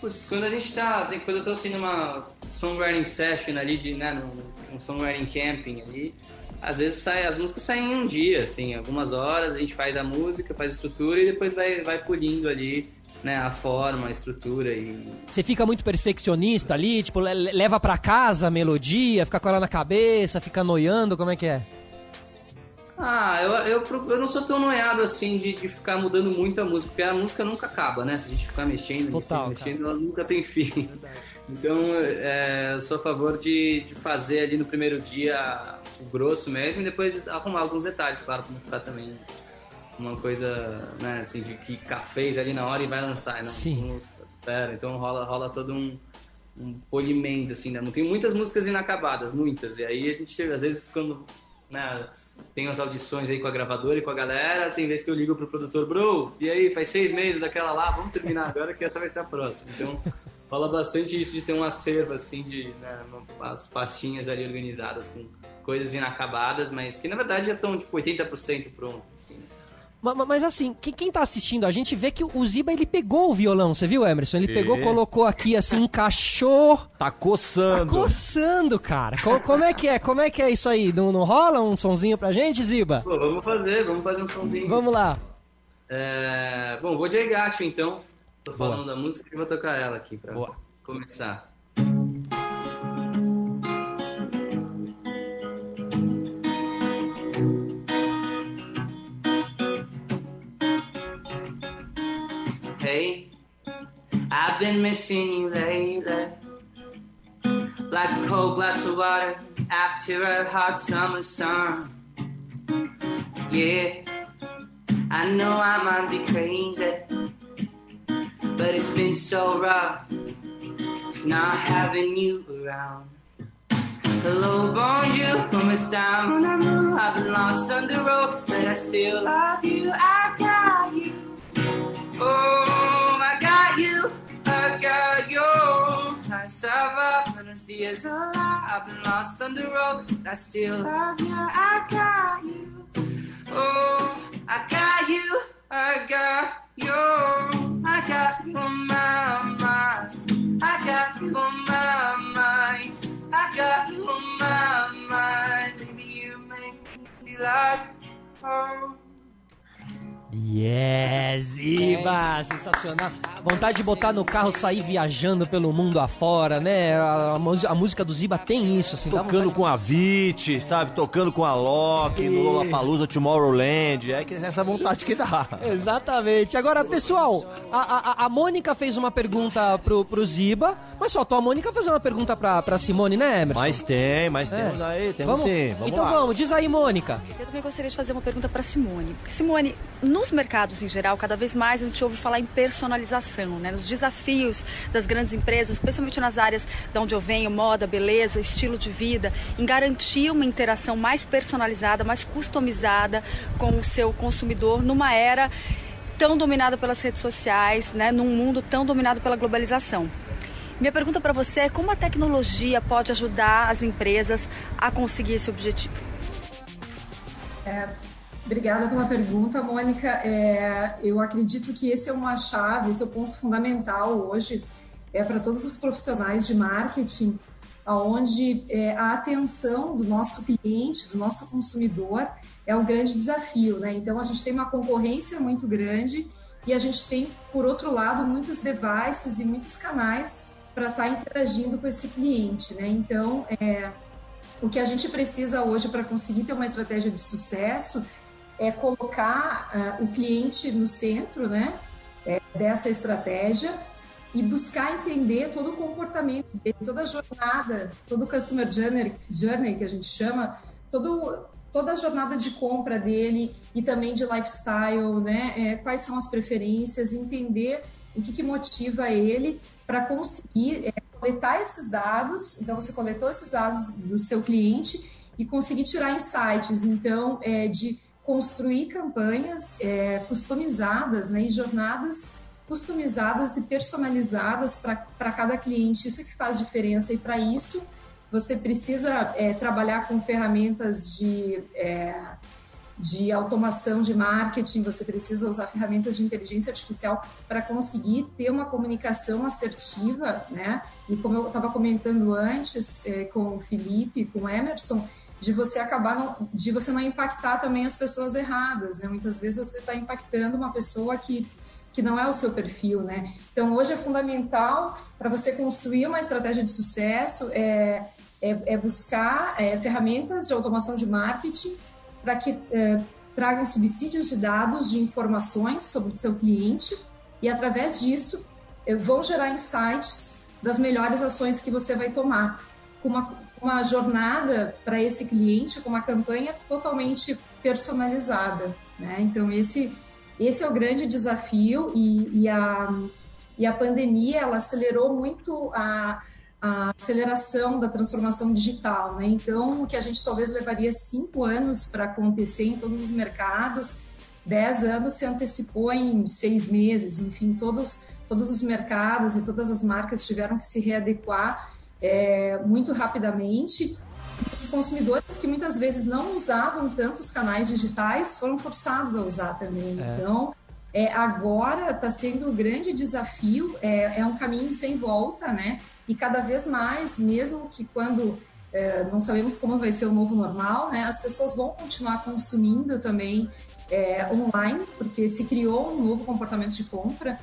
Putz, quando a gente tá. Quando eu tô assim numa songwriting session ali, de, né, num, num songwriting camping ali às vezes sai, as músicas saem em um dia, assim, algumas horas a gente faz a música, faz a estrutura e depois vai, vai polindo ali, né, a forma, a estrutura e... Você fica muito perfeccionista ali, tipo, leva para casa a melodia, fica com ela na cabeça, fica noiando, como é que é? Ah, eu, eu, eu não sou tão noiado assim de, de ficar mudando muito a música, porque a música nunca acaba, né? Se a gente ficar mexendo, Total, mexendo, ela nunca tem fim. Então, é, eu sou a favor de, de fazer ali no primeiro dia o grosso mesmo e depois arrumar alguns detalhes, claro, pra não ficar também uma coisa, né, assim, de que fez ali na hora e vai lançar, não? Sim. Pera, então rola, rola todo um, um polimento, assim, né? Não tem muitas músicas inacabadas, muitas. E aí a gente, às vezes, quando né, tem as audições aí com a gravadora e com a galera, tem vezes que eu ligo pro produtor, bro, e aí, faz seis meses daquela lá, vamos terminar agora que essa vai ser a próxima. Então, rola bastante isso de ter um acervo, assim, de né, umas pastinhas ali organizadas com coisas inacabadas, mas que na verdade já estão tipo 80% prontos. Mas, mas, assim, quem, quem tá assistindo, a gente vê que o Ziba ele pegou o violão, você viu, Emerson? Ele e... pegou, colocou aqui assim, encaixou. Tá coçando. Tá coçando, cara. como, como é que é? Como é que é isso aí? Não, não rola um sonzinho pra gente, Ziba? Pô, vamos fazer, vamos fazer um sonzinho. Vamos lá. É... Bom, vou de Egacho então. Tô falando Boa. da música e vou tocar ela aqui pra Boa. começar. I've been missing you lately. Like a cold glass of water after a hot summer sun. Yeah, I know I might be crazy, but it's been so rough not having you around. Hello, bonjour, como está, mon amour? I've been lost on the road, but I still love you. I got you. Oh, I got you, I got you. I survived when the years are I've been lost on the road, I still love you. I got you. Oh, I got you, I got you. I got you on my mind. I got you on my mind. I got you on my mind. Baby, you make me feel like home. Yes, Iba! Sensacional. Vontade de botar no carro, sair viajando pelo mundo afora, né? A, a, a música do Ziba tem isso, assim. Tocando com a Vit, sabe? Tocando com a Loki, e... no Lollapalooza Tomorrowland. É que é essa vontade que dá. Exatamente. Agora, pessoal, a, a, a Mônica fez uma pergunta pro, pro Ziba, mas só a Mônica fazer uma pergunta pra, pra Simone, né, Emerson? Mas tem, mas é. temos aí, temos vamos? sim. Vamos então lá. vamos, diz aí, Mônica. Eu também gostaria de fazer uma pergunta pra Simone. Simone, nos mercados em geral, cada vez mais a gente ouve falar em personalização, né? Nos desafios das grandes empresas, especialmente nas áreas de onde eu venho, moda, beleza, estilo de vida, em garantir uma interação mais personalizada, mais customizada com o seu consumidor numa era tão dominada pelas redes sociais, né? Num mundo tão dominado pela globalização. Minha pergunta para você é como a tecnologia pode ajudar as empresas a conseguir esse objetivo? É, Obrigada pela pergunta, Mônica. É, eu acredito que esse é uma chave, esse é o ponto fundamental hoje é para todos os profissionais de marketing, aonde é, a atenção do nosso cliente, do nosso consumidor, é um grande desafio, né? Então a gente tem uma concorrência muito grande e a gente tem, por outro lado, muitos devices e muitos canais para estar tá interagindo com esse cliente, né? Então, é, o que a gente precisa hoje para conseguir ter uma estratégia de sucesso é colocar uh, o cliente no centro né, é, dessa estratégia e buscar entender todo o comportamento dele, toda a jornada, todo o customer journey, journey que a gente chama, todo, toda a jornada de compra dele e também de lifestyle, né? É, quais são as preferências, entender o que, que motiva ele para conseguir é, coletar esses dados. Então, você coletou esses dados do seu cliente e conseguir tirar insights. Então, é, de construir campanhas é, customizadas né, e jornadas customizadas e personalizadas para cada cliente. Isso é que faz diferença. E para isso, você precisa é, trabalhar com ferramentas de, é, de automação de marketing, você precisa usar ferramentas de inteligência artificial para conseguir ter uma comunicação assertiva, né? E como eu estava comentando antes é, com o Felipe, com o Emerson, de você acabar não, de você não impactar também as pessoas erradas, né? Muitas vezes você está impactando uma pessoa que que não é o seu perfil, né? Então hoje é fundamental para você construir uma estratégia de sucesso é, é, é buscar é, ferramentas de automação de marketing para que é, tragam subsídios de dados, de informações sobre o seu cliente e através disso vão gerar insights das melhores ações que você vai tomar com uma, uma jornada para esse cliente com uma campanha totalmente personalizada, né? Então esse esse é o grande desafio e, e a, e a pandemia ela acelerou muito a, a aceleração da transformação digital, né? Então, o que a gente talvez levaria cinco anos para acontecer em todos os mercados, dez anos se antecipou em seis meses. Enfim, todos todos os mercados e todas as marcas tiveram que se readequar é, muito rapidamente os consumidores que muitas vezes não usavam tantos canais digitais foram forçados a usar também. É. Então, é, agora está sendo um grande desafio, é, é, um caminho sem volta, né? E cada vez mais, mesmo que quando é, não sabemos como vai ser o novo normal, né? As pessoas vão continuar consumindo também é, online, porque se criou um novo comportamento de compra.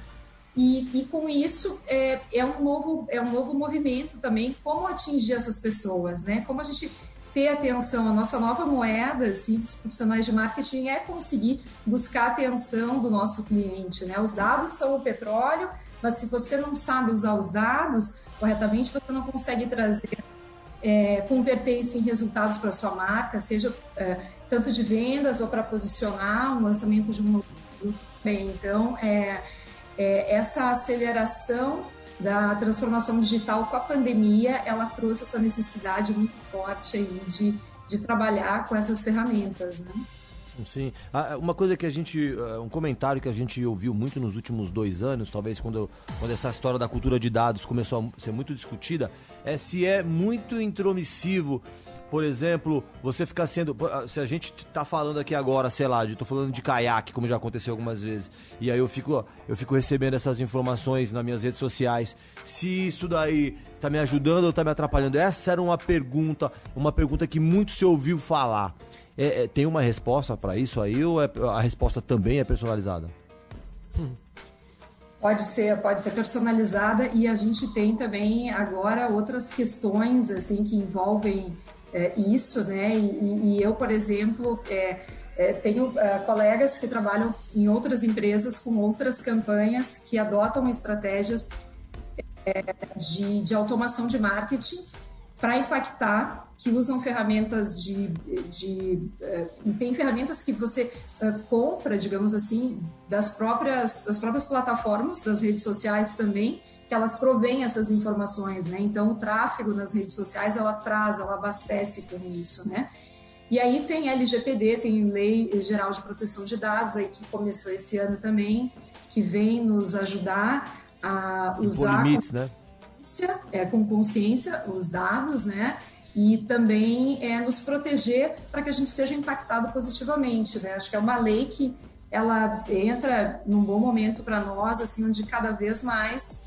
E, e com isso é, é, um novo, é um novo movimento também, como atingir essas pessoas, né? Como a gente ter atenção, a nossa nova moeda, assim, dos profissionais de marketing é conseguir buscar a atenção do nosso cliente, né? Os dados são o petróleo, mas se você não sabe usar os dados corretamente, você não consegue trazer, é, converter isso em resultados para sua marca, seja é, tanto de vendas ou para posicionar um lançamento de um produto. Bem, então, é, é, essa aceleração da transformação digital com a pandemia, ela trouxe essa necessidade muito forte aí de, de trabalhar com essas ferramentas, né? Sim. Ah, uma coisa que a gente. Ah, um comentário que a gente ouviu muito nos últimos dois anos, talvez quando, quando essa história da cultura de dados começou a ser muito discutida, é se é muito intromissivo por exemplo, você ficar sendo. Ah, se a gente tá falando aqui agora, sei lá, de, tô falando de caiaque, como já aconteceu algumas vezes, e aí eu fico, eu fico recebendo essas informações nas minhas redes sociais. Se isso daí tá me ajudando ou tá me atrapalhando? Essa era uma pergunta, uma pergunta que muito se ouviu falar. É, é, tem uma resposta para isso aí ou é, a resposta também é personalizada? Pode ser, pode ser personalizada e a gente tem também agora outras questões assim que envolvem é, isso, né? E, e, eu, por exemplo, é, é, tenho é, colegas que trabalham em outras empresas com outras campanhas que adotam estratégias é, de, de automação de marketing para impactar, que usam ferramentas de, de uh, tem ferramentas que você compra, digamos assim, das próprias das próprias plataformas, das redes sociais também, que elas provêm essas informações, né? Então, o tráfego nas redes sociais, ela traz, ela abastece com isso, né? E aí tem LGPD, tem Lei Geral de Proteção de Dados, aí que começou esse ano também, que vem nos ajudar a usar limites, né? É, com consciência os dados, né? E também é, nos proteger para que a gente seja impactado positivamente, né? Acho que é uma lei que ela entra num bom momento para nós, assim, onde cada vez mais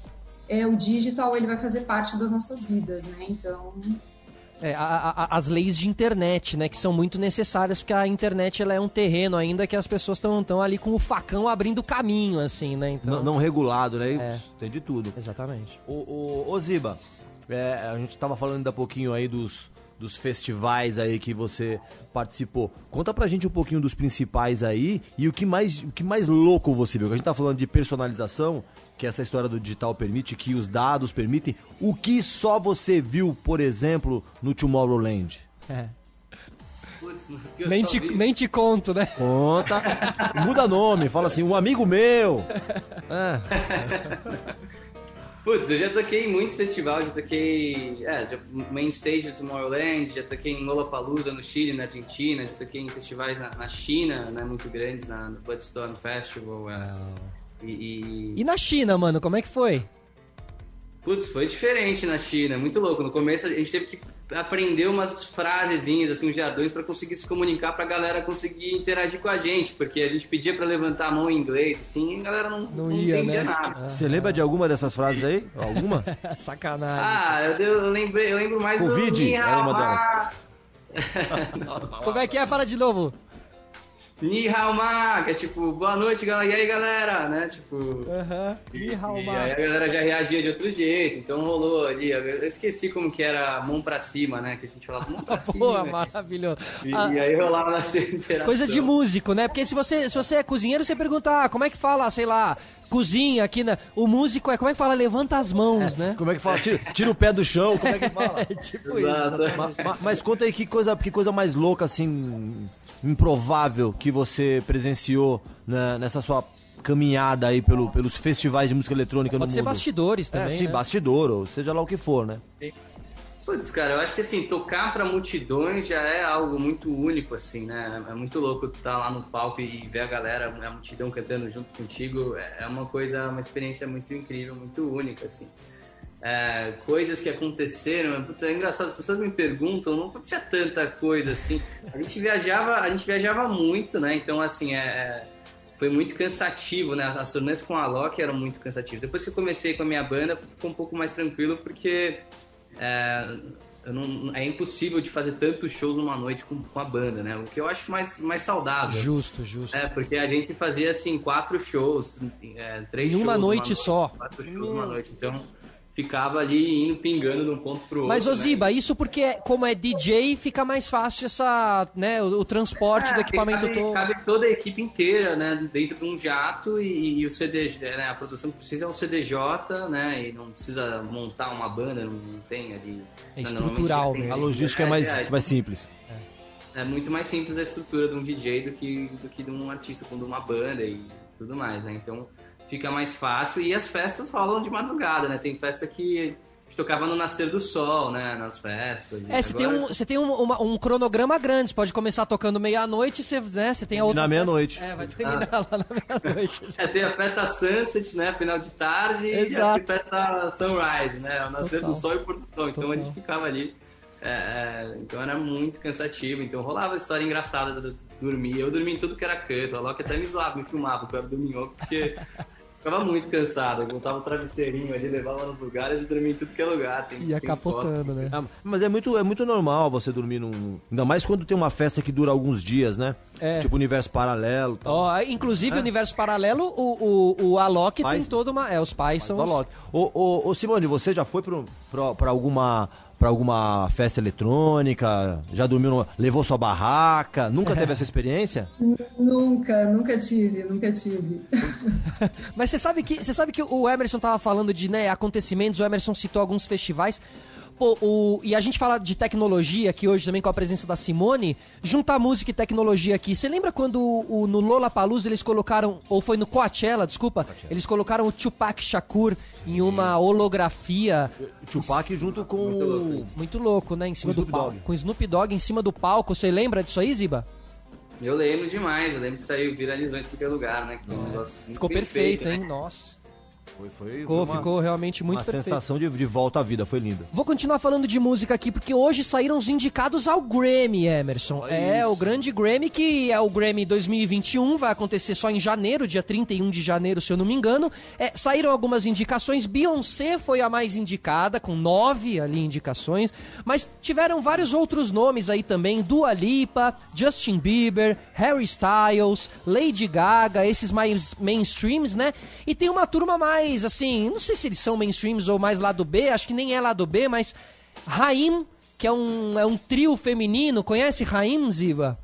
é, o digital ele vai fazer parte das nossas vidas, né? Então é, a, a, as leis de internet, né, que são muito necessárias, porque a internet ela é um terreno ainda que as pessoas estão ali com o facão abrindo caminho, assim, né? Então... Não, não regulado, né? É. Tem de tudo. Exatamente. O, o, o Ziba, é, a gente estava falando ainda pouquinho aí dos, dos festivais aí que você participou. Conta pra gente um pouquinho dos principais aí e o que mais, o que mais louco você viu. Que a gente tá falando de personalização, que essa história do digital permite, que os dados permitem. O que só você viu, por exemplo, no Tomorrowland? É. Eu Nem te, nem te conto, né? Conta. Muda nome, fala assim, um amigo meu. É. Putz, eu já toquei em muito festival, já toquei é, já, main stage do Tomorrowland, já toquei em Lollapalooza no Chile, na Argentina, já toquei em festivais na, na China, né, muito grandes, na, no Bloodstone Festival. é, e, e- E na China, mano, como é que foi? Putz, foi diferente na China, muito louco. No começo a gente teve que aprender umas frasezinhas, assim, uns jargões pra conseguir se comunicar pra galera conseguir interagir com a gente, porque a gente pedia pra levantar a mão em inglês, assim, e a galera não, Não não ia, entendia né? nada. Você lembra de alguma dessas frases aí? Alguma? Sacanagem. Ah, eu, eu, lembrei, eu lembro mais Covid do Ni era uma Ma. Como é que é? Fala de novo. Ni Hao Ma, que é tipo, boa noite, galera. E aí, galera, né? Tipo. Aham. E, e aí a galera já reagia de outro jeito, então rolou ali. Eu esqueci como que era mão pra cima, né? Que a gente falava mão pra cima. Boa, maravilhoso. E, Ah, e aí rolava nessa interação. Coisa de músico, né? Porque se você, se você é cozinheiro, você pergunta, ah, como é que fala, sei lá, cozinha aqui na. O músico é como é que fala? Levanta as mãos, né? Como é que fala? Tira, tira o pé do chão, como é que fala? tipo Exato. Ma- ma- Mas, conta aí que coisa, que coisa mais louca, assim, improvável que você presenciou né, nessa sua caminhada aí pelo, pelos festivais de música eletrônica Pode no ser mundo. bastidores É, também. sim, né? bastidor, ou seja lá o que for, né? Putz, cara, eu acho que assim, tocar pra multidões já é algo muito único, assim, né? É muito louco estar lá no palco e ver a galera, a multidão cantando junto contigo. É é uma coisa, uma experiência muito incrível, muito única, assim. É, coisas que aconteceram, putz, é engraçado, as pessoas me perguntam, não acontecia tanta coisa assim. A gente viajava, a gente viajava muito, né? Então, assim, é, é- foi muito cansativo, né? As turnês com a Loki eram muito cansativas. Depois que eu comecei com a minha banda, ficou um pouco mais tranquilo, porque é, eu não- é impossível de fazer tantos shows numa noite com, com a banda, né? O que eu acho mais, mais saudável. Justo, justo. É, porque a gente fazia assim, quatro shows, é, três Em uma shows noite numa só. Quatro shows numa noite. Então ficava ali indo pingando de um ponto pro outro. Mas, né? Oziba, isso porque, como é DJ, fica mais fácil essa, né, o, o transporte do É, equipamento cabe, todo. cabe toda a equipe inteira, né, dentro de um jato e, e o CD, né, a produção que precisa é um CDJ, né, e não precisa montar uma banda, não, não tem ali. É né, estrutural normalmente mesmo. A logística é mais, é, mais simples. é muito mais simples a estrutura de um DJ do que, do que de um artista com de uma banda e tudo mais, né? Então fica mais fácil e as festas rolam de madrugada, né? Tem festa que a gente tocava no nascer do sol, né? Nas festas. E É, você tem, um, você tem um, uma- um cronograma grande, você pode começar tocando meia-noite, você, né, você tem a outra... Na meia-noite. É, vai terminar lá na meia-noite. É, tem a festa Sunset, né? Final de tarde Exato. e a festa Sunrise, né? O nascer Total. do sol e o pôr do sol. Então a Total. gente ficava ali. é, é, então era muito cansativo. Então rolava história engraçada de dormir. Eu dormia em tudo que era canto. A Loki até me zoava, me filmava, porque eu era dorminhoco, porque ficava muito cansado. Eu botava o travesseirinho ali, levava nos lugares e dormia em tudo que é lugar. Tem, Ia tem capotando, né? Ah, mas é muito, é muito normal você dormir num. Ainda mais quando tem uma festa que dura alguns dias, né? É. Tipo universo paralelo tal. Ó, inclusive, o universo paralelo, o, o, o Alok Pais? tem toda uma... É, os pais são... Os-. Ô, ô, ô, Simone, você já foi pro, pro, pra alguma. Pra alguma festa eletrônica? Já dormiu? numa- levou sua barraca? Nunca teve essa experiência? Nunca, nunca tive, nunca tive. Mas você sabe que você sabe que o Emerson tava falando de né, acontecimentos, o Emerson citou alguns festivais. Pô, o, e a gente fala de tecnologia aqui hoje também com a presença da Simone. Juntar música e tecnologia aqui. Você lembra quando o, o- no Lollapalooza eles colocaram, ou foi no Coachella, desculpa, eles colocaram o Tupac Shakur em uma holografia Tupac junto com. o- muito louco, né? Em cima Com do Snoop palco. Dogg. Com Snoop Dogg em cima do palco. Você lembra disso aí, Ziba? Eu lembro demais, eu lembro que saiu, viralizou em qualquer lugar, né? Que foi um negócio muito Ficou bem perfeito, feito, hein? né? Nossa. Foi, foi, Ficou, foi uma, ficou realmente muito uma perfeito. sensação de, de volta à vida, foi lindo. Vou continuar falando de música aqui, porque hoje saíram os indicados ao Grammy, Emerson. Olha é, isso. o grande Grammy, que é o Grammy 2021, vai acontecer só em janeiro, dia 31 de janeiro, se eu não me engano. É, saíram algumas indicações, Beyoncé foi a mais indicada, com nove ali indicações, mas tiveram vários outros nomes aí também, Dua Lipa, Justin Bieber, Harry Styles, Lady Gaga, esses mais mainstreams, né? E tem uma turma mais, assim, não sei se eles são mainstreams ou mais lado B, acho que nem é lado B, mas Raim que é um, é um trio feminino. Conhece Raim, Ziba?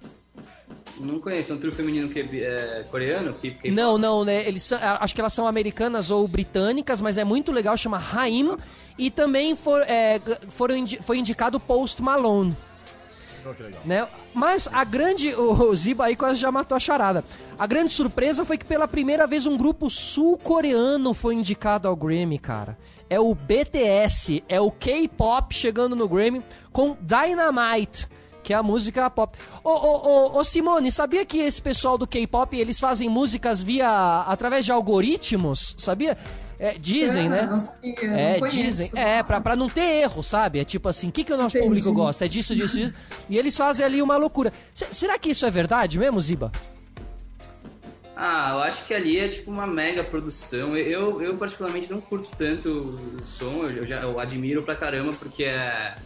Não conheço, é um trio feminino que é coreano? Que, que... Não, não, né? Eles são, acho que elas são americanas ou britânicas, mas é muito legal, chama Raim. E também for, é, foram, foi indicado Post Malone. Né? Mas a grande. O Ziba aí quase já matou a charada. A grande surpresa foi que pela primeira vez um grupo sul-coreano foi indicado ao Grammy, cara. É o BTS, é o K-pop chegando no Grammy com Dynamite que é a música pop. Ô, ô, ô, ô Simone, sabia que esse pessoal do K-pop, eles fazem músicas via através de algoritmos? Sabia? É, dizem, né? Não sei, eu é, não dizem. É, pra, pra não ter erro, sabe? É tipo assim, o que, que o nosso Entendi. público gosta? É disso, disso, disso. E eles fazem ali uma loucura. Se- será que isso é verdade mesmo, Ziba? Ah, eu acho que ali é tipo uma mega produção. Eu, eu particularmente não curto tanto o som, eu, já eu admiro pra caramba porque é,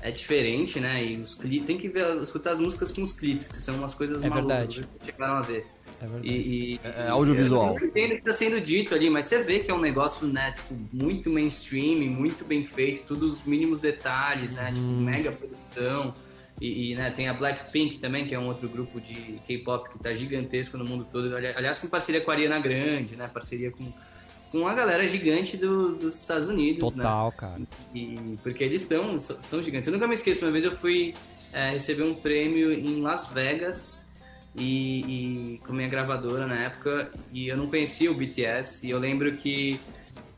é diferente, né? E os clipes, tem que ver, escutar as músicas com os clipes, que são umas coisas É malucas verdade. que chegaram a ver. É verdade. E, e- É- é audiovisual. Eu não entendo o que tá sendo dito ali, mas você vê que é um negócio, né, tipo, muito mainstream, muito bem feito, todos os mínimos detalhes, né? Tipo, Hum. mega produção. E, e, né, tem a Blackpink também, que é um outro grupo de K-pop que tá gigantesco no mundo todo. Ali- Aliás, em parceria com a Ariana Grande, né? Parceria com, com a galera gigante do- dos Estados Unidos, né? Total, cara. E, porque eles estão, são gigantes. Eu nunca me esqueço, uma vez eu fui é, receber um prêmio em Las Vegas e, e com minha gravadora na época e eu não conhecia o BTS e eu lembro que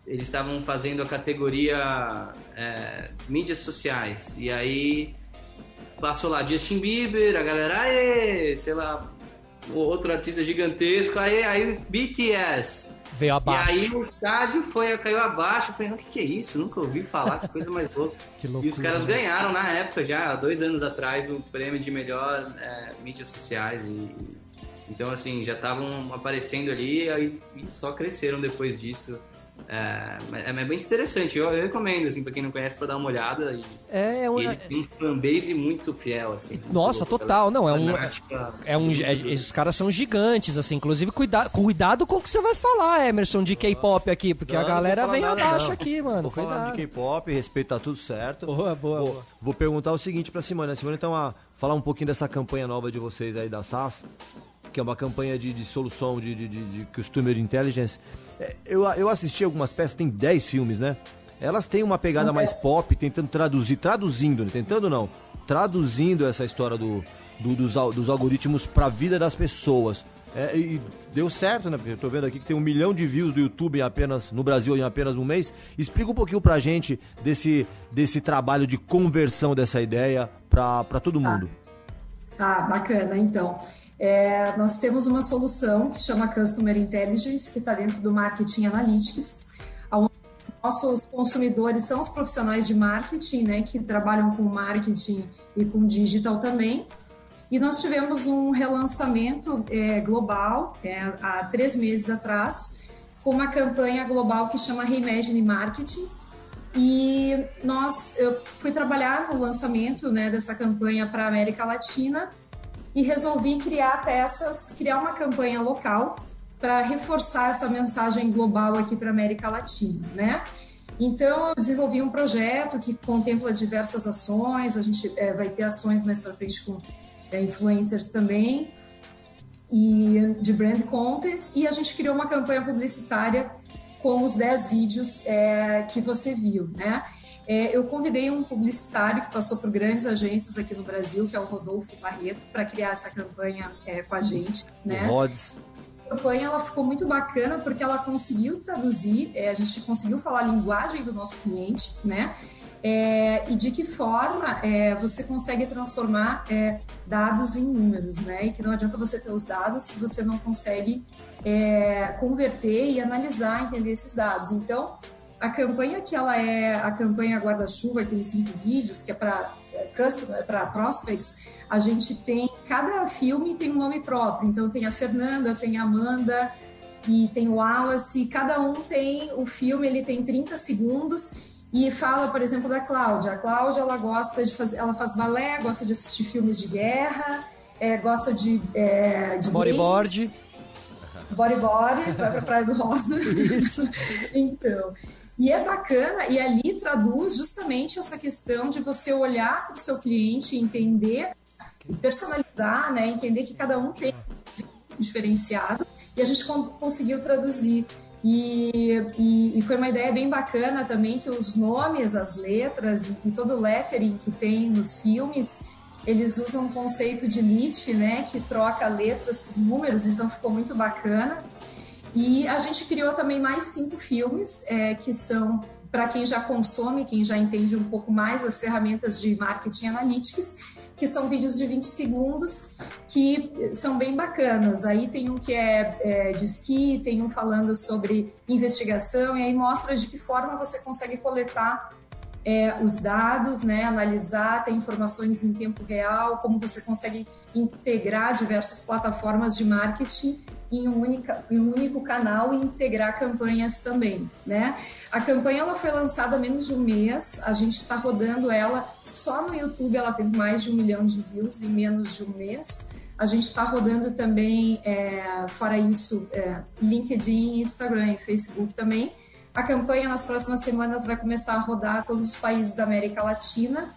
eles estavam fazendo a categoria é, mídias sociais. E aí passou lá Justin Bieber, a galera, aê, sei lá, outro artista gigantesco, aí, aí BTS. Veio E abaixo. aí o estádio foi, caiu abaixo. Eu falei, o que, que é isso? Nunca ouvi falar, que coisa mais louca. Que E loucura, os caras né? ganharam na época, já há dois anos atrás, o prêmio de melhor é, mídias sociais. E, então, assim, já estavam aparecendo ali aí, e só cresceram depois disso. É, mas é bem interessante, eu, eu recomendo, assim, pra quem não conhece, pra dar uma olhada. E, É, é um- e ele tem um fanbase muito fiel, assim. muito Nossa, louco. total, não, é um- Fanática. É um, é, esses caras são gigantes, assim. Inclusive, cuida, cuidado com o que você vai falar, Emerson, de K-pop aqui, porque Não, a galera vem falar nada, abaixo não. aqui, mano. Vou falar Cuidado. de K-pop, respeito, tá tudo certo. Boa, boa, vou, boa. vou perguntar o seguinte pra Simone. A Simone, então, a, falar um pouquinho dessa campanha nova de vocês aí da SAS, que é uma campanha de, de solução de, de, de, de Customer Intelligence. É, eu, eu assisti algumas peças, tem 10 filmes, né? Elas têm uma pegada mais pop, tentando traduzir, traduzindo, né? tentando não, traduzindo essa história do, do- dos, dos algoritmos pra vida das pessoas. É, e deu certo, né? Porque eu tô vendo aqui que tem um milhão de views do YouTube em apenas, no Brasil em apenas um mês. Explica um pouquinho pra gente desse, desse trabalho de conversão dessa ideia pra, pra todo mundo. Ah, bacana. Então, é, nós temos uma solução que chama Customer Intelligence, que está dentro do Marketing Analytics. Nossos consumidores são os profissionais de marketing, né, que trabalham com marketing e com digital também. E nós tivemos um relançamento é, global é, há três meses atrás, com uma campanha global que chama Reimagine Marketing, e nós, eu fui trabalhar no lançamento né, dessa campanha para a América Latina e resolvi criar peças, criar uma campanha local para reforçar essa mensagem global aqui para a América Latina, né? Então, eu desenvolvi um projeto que contempla diversas ações, a gente eh, vai ter ações mais para frente com eh, influencers também, e de brand content, e a gente criou uma campanha publicitária com os 10 vídeos é, que você viu, né? É, eu convidei um publicitário que passou por grandes agências aqui no Brasil, que é o Rodolfo Barreto, para criar essa campanha é, com a gente, né? Rods. A campanha ela ficou muito bacana porque ela conseguiu traduzir, é, a gente conseguiu falar a linguagem do nosso cliente, né? É, e de que forma é, você consegue transformar é, dados em números, né? E que não adianta você ter os dados se você não consegue é, converter e analisar, entender esses dados. Então, a campanha que ela é a campanha guarda-chuva, aqueles cinco vídeos, que é para customer, para prospects, a gente tem cada filme tem um nome próprio. Então tem a Fernanda, tem a Amanda e tem o Wallace. Cada um tem o filme, ele tem 30 segundos e fala, por exemplo, da Cláudia. A Cláudia ela gosta de fazer, ela faz balé, gosta de assistir filmes de guerra, é, gosta de, é, de Bodyboard. bodyboard, vai pra Praia do Rosa. Isso. então, E é bacana, e ali traduz justamente essa questão de você olhar para o seu cliente, entender, personalizar, né? entender que cada um tem um diferenciado, e a gente conseguiu traduzir. E, e, e, foi uma ideia bem bacana também que os nomes, as letras e, e, todo o lettering que tem nos filmes, eles usam um conceito de lit, né, que troca letras por números, então ficou muito bacana. E a gente criou também mais cinco filmes é, que são para quem já consome, quem já entende um pouco mais as ferramentas de marketing analytics, que são vídeos de 20 segundos que são bem bacanas. Aí tem um que é, é de esqui, tem um falando sobre investigação, e aí mostra de que forma você consegue coletar é, os dados, né, analisar, ter informações em tempo real, como você consegue integrar diversas plataformas de marketing em um, única, em um único canal e integrar campanhas também, né? A campanha ela foi lançada há menos de um mês, a gente está rodando ela só no YouTube, ela tem mais de um milhão de views em menos de um mês. A gente está rodando também, é, fora isso, é, LinkedIn, Instagram e Facebook também. A campanha nas próximas semanas vai começar a rodar todos os países da América Latina.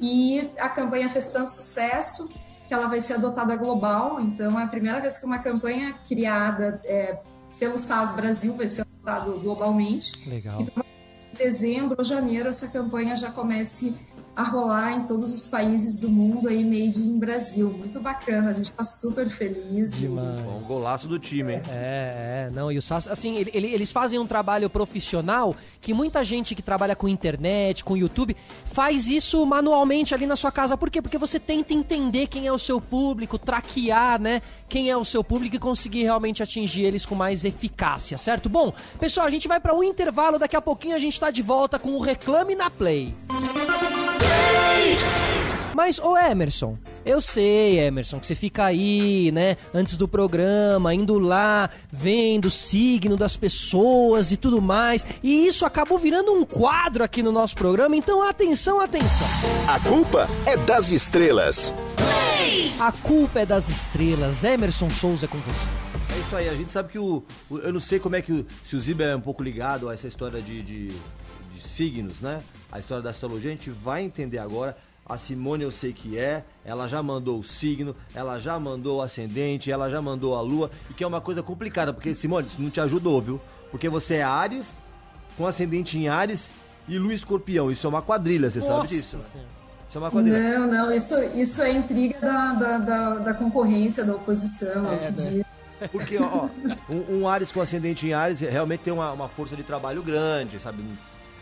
E a campanha fez tanto sucesso que ela vai ser adotada global. Então, é a primeira vez que uma campanha criada é, pelo SAS Brasil vai ser adotada globalmente. Legal. E em dezembro ou janeiro essa campanha já comece a rolar em todos os países do mundo aí, made in Brasil. Muito bacana, a gente tá super feliz. Demais. Bom golaço do time, hein? É, é, não, e o SAS, assim, ele, ele, eles fazem um trabalho profissional que muita gente que trabalha com internet, com YouTube, faz isso manualmente ali na sua casa. Por quê? Porque você tenta entender quem é o seu público, traquear, né, quem é o seu público e conseguir realmente atingir eles com mais eficácia, certo? Bom, pessoal, a gente vai para um intervalo, daqui a pouquinho a gente tá de volta com o Reclame na Play. Mas, ô Emerson, eu sei, Emerson, que você fica aí, né, antes do programa, indo lá, vendo o signo das pessoas e tudo mais, e isso acabou virando um quadro aqui no nosso programa, então atenção, atenção. A culpa é das estrelas. A culpa é das estrelas. Emerson Souza é com você. É isso aí, a gente sabe que o. o- eu não sei como é que o, se o Ziba é um pouco ligado a essa história de, de, de signos, né? A história da astrologia, a gente vai entender agora. A Simone eu sei que é, ela já mandou o signo, ela já mandou o ascendente, ela já mandou a lua, e que é uma coisa complicada, porque Simone, isso não te ajudou, viu? Porque você é Ares, com ascendente em Ares e lua escorpião. Isso é uma quadrilha, você sabe Nossa disso? né? Isso é uma quadrilha. Não, não, isso, isso é intriga da, da, da, da concorrência, da oposição, é, o que diz. Porque, ó, um, um Ares com ascendente em Ares realmente tem uma, uma força de trabalho grande, sabe?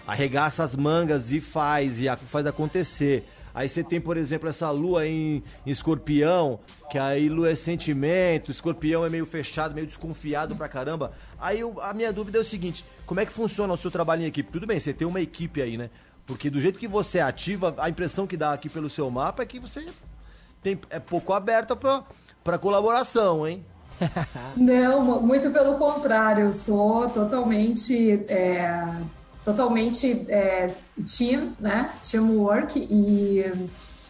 Arregaça as mangas e faz, e faz acontecer. Aí você tem, por exemplo, essa lua em, em escorpião, que aí lua é sentimento, escorpião é meio fechado, meio desconfiado pra caramba. Aí eu- a minha dúvida é o seguinte: como é que funciona o seu trabalho em equipe? Tudo bem, você tem uma equipe aí, né? Porque do jeito que você ativa, a impressão que dá aqui pelo seu mapa é que você tem, é pouco aberta pra, pra colaboração, hein? Não, mu- muito pelo contrário, eu sou totalmente, é, totalmente é, team, né? Teamwork e,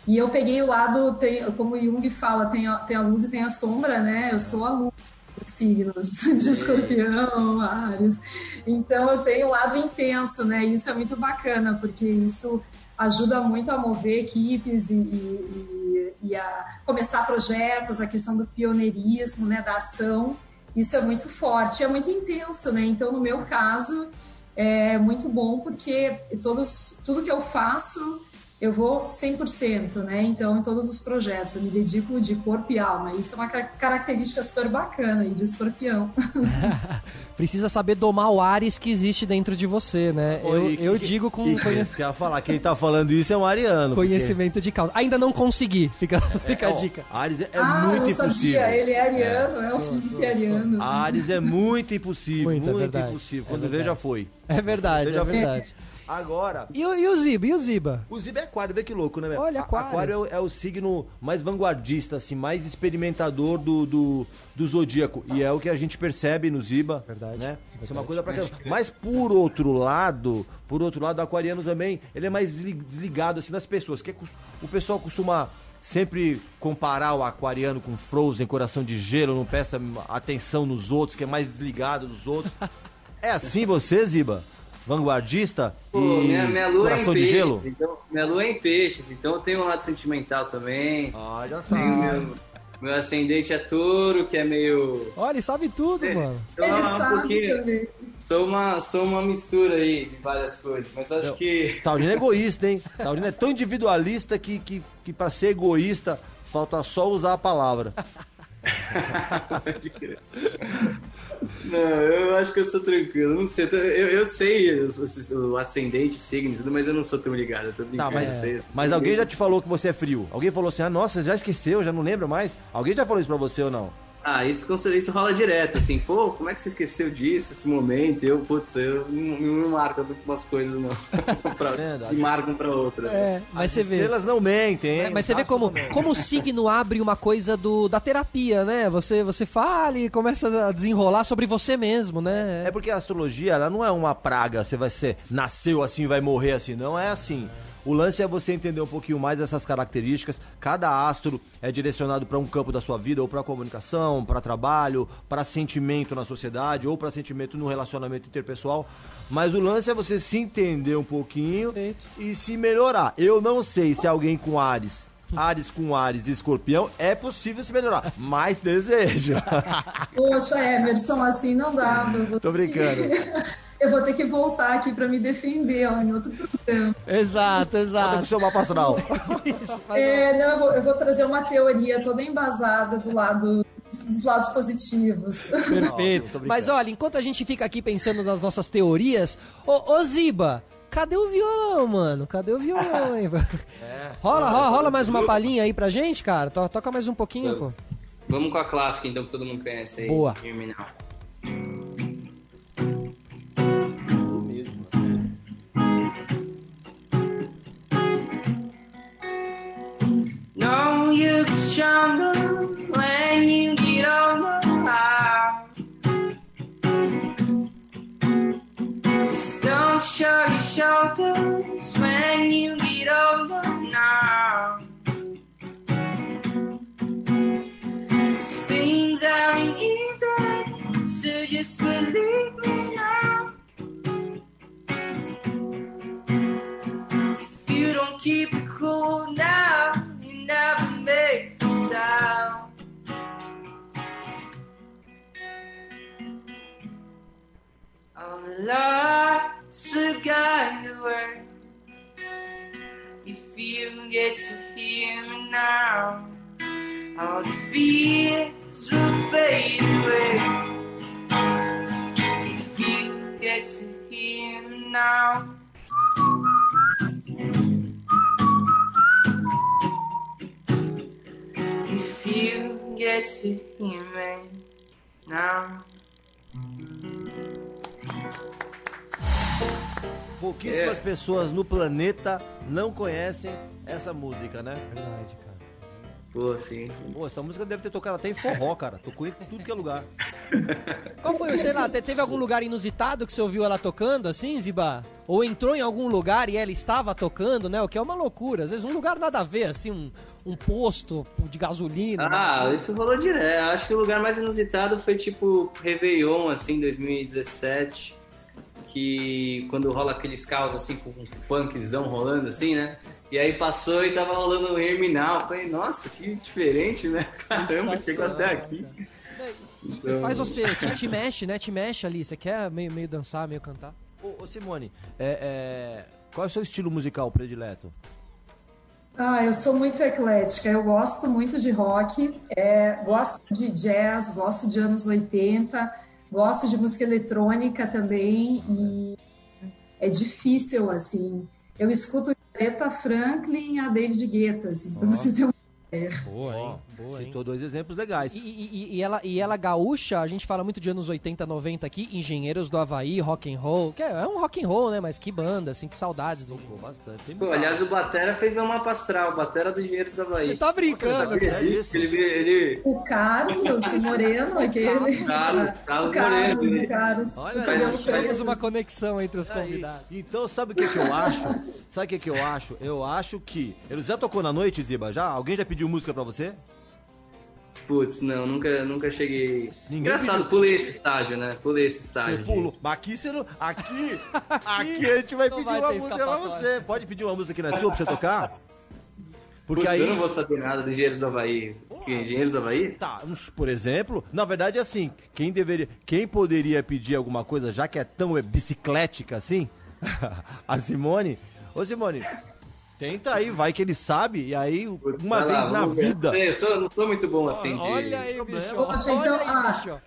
e eu peguei o lado, tem, como o Jung fala, tem a, tem a luz e tem a sombra, né? Eu sou a luz dos signos de escorpião, Ares. Então eu tenho o lado intenso, né? E isso é muito bacana, porque isso ajuda muito a mover equipes e, e, e a começar projetos, a questão do pioneirismo, né, da ação. Isso é muito forte, é muito intenso, né? Então, no meu caso, é muito bom porque todos, tudo que eu faço, eu vou 100%, né? Então, em todos os projetos, eu me dedico de corpo e alma. Isso é uma ca- característica super bacana aí de escorpião. Precisa saber domar o Ares que existe dentro de você, né? Eu, Oi, eu que- digo com que conhe- isso que falar, quem tá falando isso é um ariano. porque- conhecimento de causa. Ainda não consegui, fica, fica a ó, dica. Ares é, é ah, muito eu sabia, impossível. ele é ariano, é, o Felipe ariano. Ares é muito impossível, Muito, é muito, verdade. impossível. É Quando vê, verdade. já foi. É verdade, Já é foi. verdade. Agora, E, o- e o Ziba? E o Ziba? o Ziba é aquário, vê que louco, né? meu? Olha, A- aquário. é o, é o signo mais vanguardista, assim, mais experimentador do, do, do zodíaco. E é o que a gente percebe no Ziba. Verdade, Né? Isso é uma verdade. coisa pra caramba. Mas por outro lado, por outro lado, o aquariano também, ele é mais desli- desligado, assim, das pessoas. Que é o pessoal costuma sempre comparar o aquariano com Frozen, coração de gelo, não presta atenção nos outros, que é mais desligado dos outros. É assim você, Ziba? Vanguardista Pô, e minha, minha lua coração é em de peixes, gelo? Então, minha lua é em peixes, então eu tenho um lado sentimental também. Ah, já sabe. meu, meu ascendente é touro, que é meio. Olha, ele sabe tudo, mano. Então, Ele é um sabe pouquinho- também. Sou uma, sou uma mistura aí de várias coisas, mas acho que. Taurino é egoísta, hein? Taurino é tão individualista que, que, que pra ser egoísta falta só usar a palavra. Pode crer. Não, eu acho que eu sou tranquilo. Não sei, eu, eu sei o, o ascendente, signo e tudo, mas eu não sou tão ligado. Eu. Tá, mas, sei. mas alguém já te falou que você é frio? Alguém falou assim, ah, nossa, já esqueceu, já não lembra mais? Alguém já falou isso pra você ou não? Ah, isso, com certeza, isso rola direto, assim, pô, como é que você esqueceu disso, esse momento? Eu, putz, eu não, marco muito umas coisas, não. pra, me marcam pra outras. É, mas As você vê. estrelas não mentem, hein? Mas, mas você vê como, como o signo abre uma coisa do, da terapia, né? Você, você fala e começa a desenrolar sobre você mesmo, né? É porque a astrologia, ela não é uma praga, você vai ser, nasceu assim, vai morrer assim, não é assim. O lance é você entender um pouquinho mais dessas características. Cada astro é direcionado para um campo da sua vida, ou para comunicação, para trabalho, para sentimento na sociedade, ou para sentimento no relacionamento interpessoal. Mas o lance é você se entender um pouquinho Perfeito. e se melhorar. Eu não sei se alguém com Ares, Ares com Ares e Escorpião, é possível se melhorar, mas desejo. Poxa, Emerson, assim não dá. Eu vou, Tô brincando. eu vou ter que voltar aqui para me defender ó, em outro programa. Exato, Bota com o exato. seu mapa astral. Isso, É, não, eu vou, eu vou trazer uma teoria toda embasada do lado dos lados positivos. Perfeito. Mas olha, enquanto a gente fica aqui pensando nas nossas teorias, ô, ô Ziba, cadê o violão, mano? Cadê o violão, hein? rola, rola, rola mais uma palhinha aí pra gente, cara. To- Toca mais um pouquinho, pô. Vamos com a clássica, então, que todo mundo conhece aí. Boa. Germinal. No, you stronger when you get older. Just don't show your shoulders when you get pessoas no planeta não conhecem essa música, né? Verdade, cara. Pô, sim Pô, essa música deve ter tocado até em forró, cara. Tocou em tudo que é lugar. Qual foi, sei lá, te- teve algum lugar inusitado que você ouviu ela tocando, assim, Ziba? Ou entrou em algum lugar e ela estava tocando, né? O que é uma loucura. Às vezes um lugar nada a ver, assim, um, um posto de gasolina. Ah, isso rolou direto. Acho que o lugar mais inusitado foi tipo Réveillon, assim, 2017. Que quando rola aqueles carros assim com um funkzão rolando assim, né? E aí passou e tava rolando um Herminal. Falei, nossa, que diferente, né? Caramba, chegou até aqui. E Faz você, te, te mexe, né? Te mexe ali. Você quer meio, meio dançar, meio cantar? Ô, ô, Simone, é, é, qual é o seu estilo musical predileto? Ah, eu sou muito eclética. Eu gosto muito de rock, é, gosto de jazz, gosto de anos 80, gosto de música eletrônica também e é difícil assim. Eu escuto Aretha Franklin a David Guetta, assim, pra você ter uma Boa, hein? Boa, hein? Citou dois exemplos legais. E, e- e- ela, e ela gaúcha, a gente fala muito de anos 80, 90 aqui, Engenheiros do Havaí, rock and roll, que é, é um rock and roll, né? Mas que banda, assim, que saudades. do Tocou bastante. Tem Pô, aliás, o Batera fez meu mapa astral, o Batera do Engenheiro do Havaí. Você tá brincando, Tá cara. É isso. Ele, ele, O Carlos Moreno, aquele. Carlos, Carlos o Carlos, Moreno. o Carlos. Olha, o Temos uma conexão entre os Aí, convidados. então, sabe o que, que eu acho? Sabe o que, que eu acho? Eu acho que. Ele já tocou na noite, Ziba? Já? Alguém já pediu música pra você? putz, não, nunca, nunca cheguei. Ninguém Engraçado, pediu- pulei esse estágio, né? Pulei esse Você estágio. de- pulou. Mas aqui você não. Aqui. Aqui a gente vai Não pedir vai uma música pra você. Pode pedir uma música aqui na tua pra você tocar? Porque Putz, aí. eu não vou saber nada do Engenheiros do Havaí. Que, Engenheiros do Havaí? Tá, por exemplo, na verdade assim, quem deveria, quem poderia pedir alguma coisa, já que é tão é, biciclética assim, a Simone. Ô Simone, tenta aí, vai que ele sabe, e aí uma Vai vez lá, na vida. Sei, Eu sou, não sou muito bom assim de... Olha aí, bicho. Poxa, Olha então, aí, ah, bicho.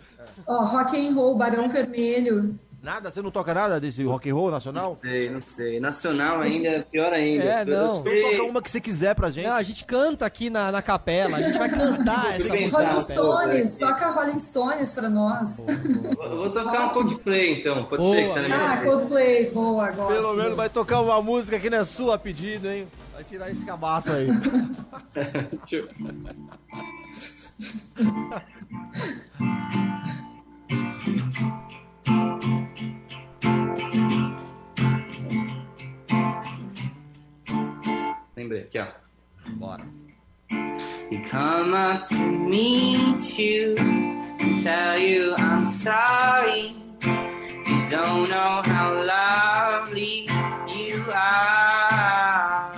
Ó, rock and roll, Barão Vermelho. Nada, você não toca nada desse rock and roll nacional? Não sei, não sei. Nacional ainda, pior ainda. É, não. Então toca uma que você quiser pra gente. Não, a gente canta aqui na, na capela, a gente vai cantar essa música. Rolling. Stones, toca Rolling Stones pra nós. Eu vou tocar um Coldplay então, pode Boa. ser que tá na minha Ah. Coldplay, boa, gosto. Pelo menos vai tocar uma música que não é sua a pedido, hein? Vai tirar esse cabaço aí. Deixa eu- aqui ó. Bora. You come up to meet you and tell you I'm sorry. You don't know how lovely you are.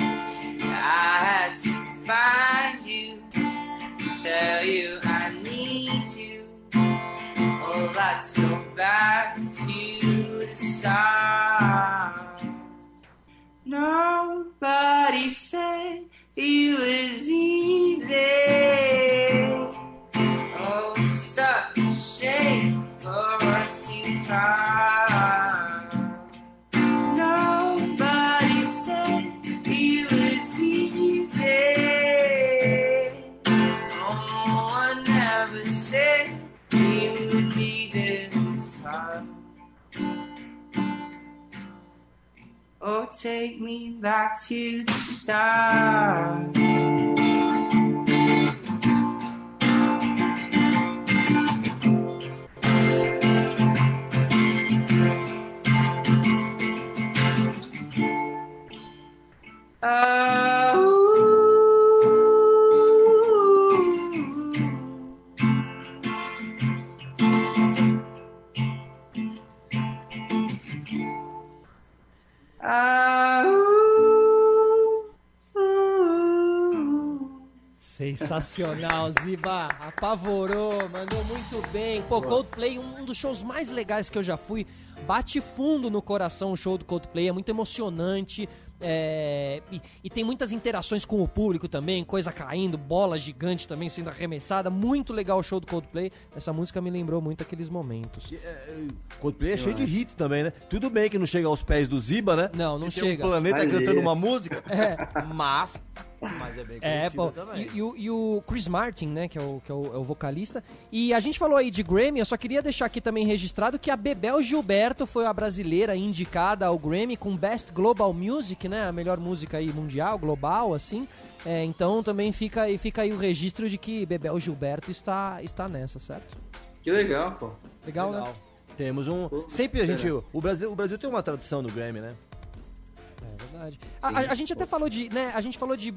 I had to find you and tell you I need you. Oh, let's go back to the start. Nobody said it was easy. Oh, such a shame for us to try. Take me back to the start. Uh, Sensacional, Ziba. Apavorou, mandou muito bem. Pô, Coldplay, um dos shows mais legais que eu já fui. Bate fundo no coração o show do Coldplay, é muito emocionante. É, e, e tem muitas interações com o público também, coisa caindo, bola gigante também sendo arremessada. Muito legal o show do Coldplay. Essa música me lembrou muito aqueles momentos. Coldplay é cheio de hits também, né? Tudo bem que não chega aos pés do Ziba, né? Não, não Que chega. Tem um planeta cantando é. uma música, mas, mas é bem É, pô, também. e, e o, e o Chris Martin, né, que, é o, que é, o, é o vocalista. E a gente falou aí de Grammy, eu só queria deixar aqui também registrado que a Bebel Gilberto foi a brasileira indicada ao Grammy com Best Global Music, né, a melhor música aí mundial, global, assim. É, então também fica, aí- fica aí o registro de que Bebel Gilberto está, está nessa, certo? Que legal, pô. Legal, né? Legal. Temos um. Sempre a gente. O Brasil, o Brasil tem uma tradução do Grammy, né? É verdade. A, a- a gente até falou de, né, a gente falou de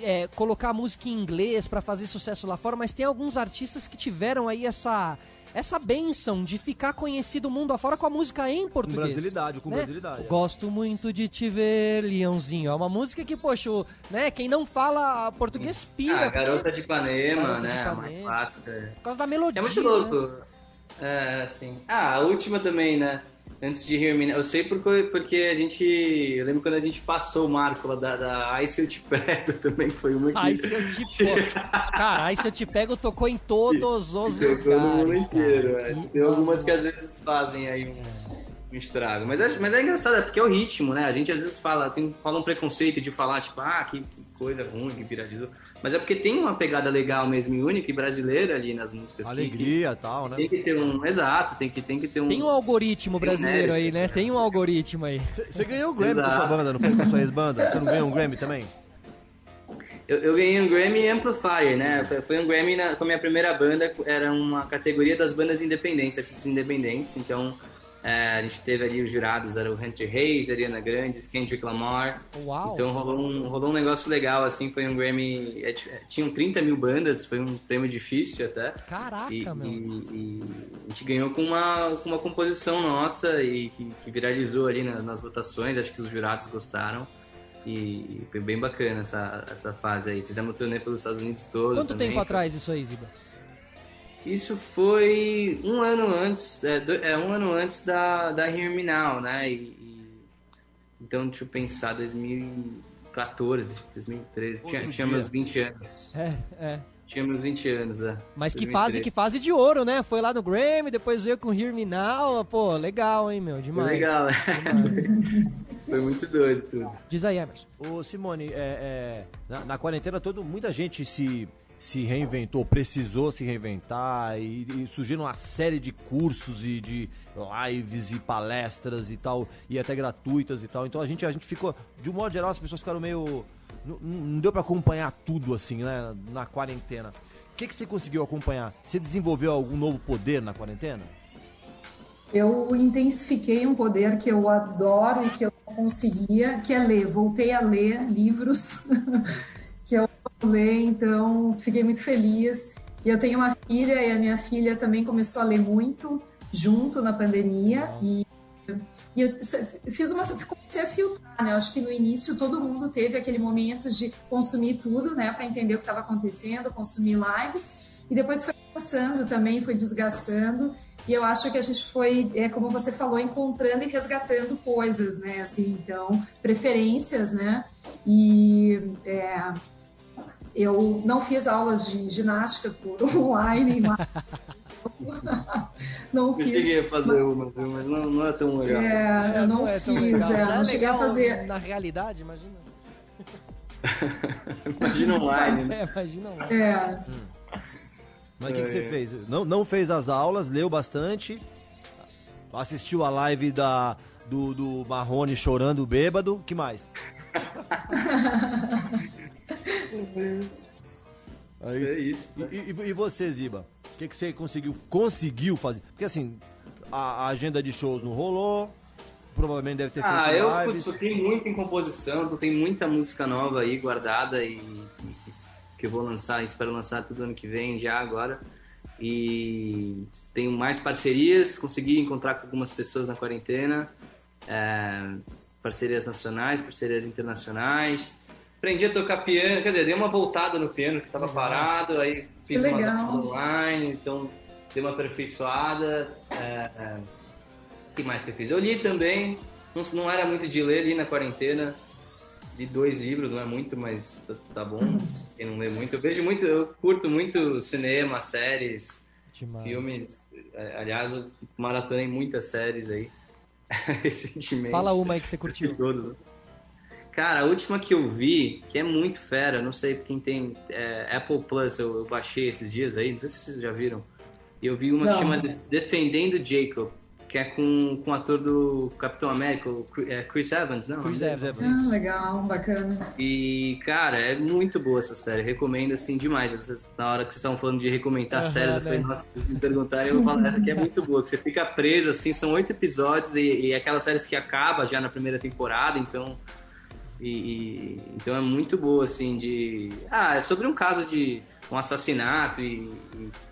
é, colocar música em inglês pra fazer sucesso lá fora, mas tem alguns artistas que tiveram aí essa essa benção de ficar conhecido mundo afora com a música em Com português. brasilidade, com né? brasilidade. é. Gosto muito de te ver, Leãozinho. É uma música que, poxa, né, quem não fala português pira. Ah, Garota de Ipanema, Garota de né? A Ipanema. mais clássica. é. Por causa da melodia. É muito né? louco. É, assim. Ah, a última também, né? Antes de Hear Me Now. Eu sei porque, porque a gente. Eu lembro quando a gente passou o marco lá da, da Ai Se Eu Te Pego também, que foi uma que. Ai, se eu te pego. Cara, ai, se eu te pego, tocou em todos os lugares. Tocou no mundo inteiro, cara. é. Que Tem algumas que às vezes fazem aí um, um estrago. Mas é, mas é engraçado, é porque é o ritmo, né? A gente às vezes fala, tem, fala um preconceito de falar, tipo, ah, que, que coisa ruim, que piradizo. Mas é porque tem uma pegada legal mesmo e única e brasileira ali nas músicas. Alegria e tal, né? Tem que ter um. Exato, tem que, tem que ter um. Tem um algoritmo brasileiro aí, né? mérito, Tem um algoritmo aí. Você ganhou um Grammy com a sua Exato. banda, não foi com a sua ex-banda? Você não ganhou um Grammy também? Eu, eu ganhei um Grammy Amplifier, né? Foi- Foi um Grammy na, com a minha primeira banda, era uma categoria das bandas independentes, artistas independentes, então É, a gente teve ali os jurados, era o Hunter Hayes, Ariana Grande, Kendrick Lamar. Uau! Então rolou um, rolou um negócio legal, assim, foi um Grammy... é, Tinham 30 mil bandas, foi um prêmio difícil até. Caraca, E, meu. e- e a gente ganhou com uma, com uma composição nossa e que, que viralizou ali na- nas votações, acho que os jurados gostaram. E foi bem bacana essa, essa fase aí. Fizemos turnê pelos Estados Unidos todo. Quanto também. tempo atrás isso aí, Ziba? Isso foi um ano antes, é, do- é, um ano antes da, da Hear Me Now, né? E, e- então, deixa eu pensar, 2014, 2013, tinha, Outro tinha meus 20 anos. É, é. Tinha meus 20 anos, é. Mas que 2013. fase, que fase de ouro, né? Foi lá no Grammy, depois veio com Hear Me Now. Pô, legal, hein, meu? Foi Demais. legal, né? Foi muito doido tudo. Diz aí, Emerson. Ô Simone, é, é, na, na quarentena todo, muita gente se, se reinventou, precisou se reinventar e, e surgiram uma série de cursos e de lives e palestras e tal, e até gratuitas e tal. Então a gente, a gente ficou, de um modo geral, as pessoas ficaram meio. Não, não deu pra acompanhar tudo assim, né? Na quarentena. O que, que você conseguiu acompanhar? Você desenvolveu algum novo poder na quarentena? Eu intensifiquei um poder que eu adoro e que eu conseguia, que é ler. Voltei a ler livros que eu ler, então fiquei muito feliz. E eu tenho uma filha e a minha filha também começou a ler muito junto na pandemia e, e eu fiz uma comecei a filtrar, né? Eu acho que no início todo mundo teve aquele momento de consumir tudo, né, para entender o que estava acontecendo, consumir lives e depois foi cansando também, foi desgastando. E eu acho que a gente foi, é como você falou, encontrando e resgatando coisas, né? Assim, então, preferências, né? E é, eu não fiz aulas de ginástica por online, mas não Eu fiz. cheguei a fazer uma, viu, mas não, não é tão legal. É, eu não, é tão fiz, é, não cheguei a fazer. Na realidade, imagina. Imagina online, né? É, imagina lá. É, Mas o que, que você É. fez? Não, não fez as aulas, leu bastante, assistiu a live da, do, do Marrone chorando bêbado, o que mais? Aí, É isso. E, e- e você, Ziba? O que, que você conseguiu, conseguiu fazer? Porque assim, a, a agenda de shows não rolou, provavelmente deve ter Ah, feito eu lives. putz, eu tenho muito em composição, tenho muita música nova aí guardada e, e que eu vou lançar, espero lançar tudo ano que vem já agora. E tenho mais parcerias, consegui encontrar com algumas pessoas na quarentena, é, parcerias nacionais, parcerias internacionais. Aprendi a tocar piano, quer dizer, dei uma voltada no piano que estava parado, aí fiz umas aulas online, então dei uma aperfeiçoada. é, é, o que mais que eu fiz? Eu li também, não, não era muito de ler ali na quarentena. Li dois livros, não é muito, mas tá, tá bom. Quem não lê muito, eu vejo muito, eu curto muito cinema, séries, Demais. filmes. É, Aliás, eu maratonei muitas séries aí recentemente. Fala uma aí que você curtiu. Cara, a última que eu vi, que é muito fera, não sei quem tem é, Apple Plus, eu, eu baixei esses dias aí, não sei se vocês já viram. E eu vi uma que Não. chama De- Defendendo Jacob, que é com, com o ator do Capitão América, Chris- é Chris Evans, não? Chris Evans. ah, legal, bacana. E, cara, é muito boa essa série. Recomendo, assim, demais. Essas- na hora que vocês estavam falando de recomendar Aham, séries, eu falei, nossa, me perguntarem, eu falar, essa aqui é muito boa. Que você fica preso, assim, são oito episódios e, e aquelas séries que acaba já na primeira temporada, então... E, e- então é muito boa, assim, de... Ah, é sobre um caso de um assassinato e,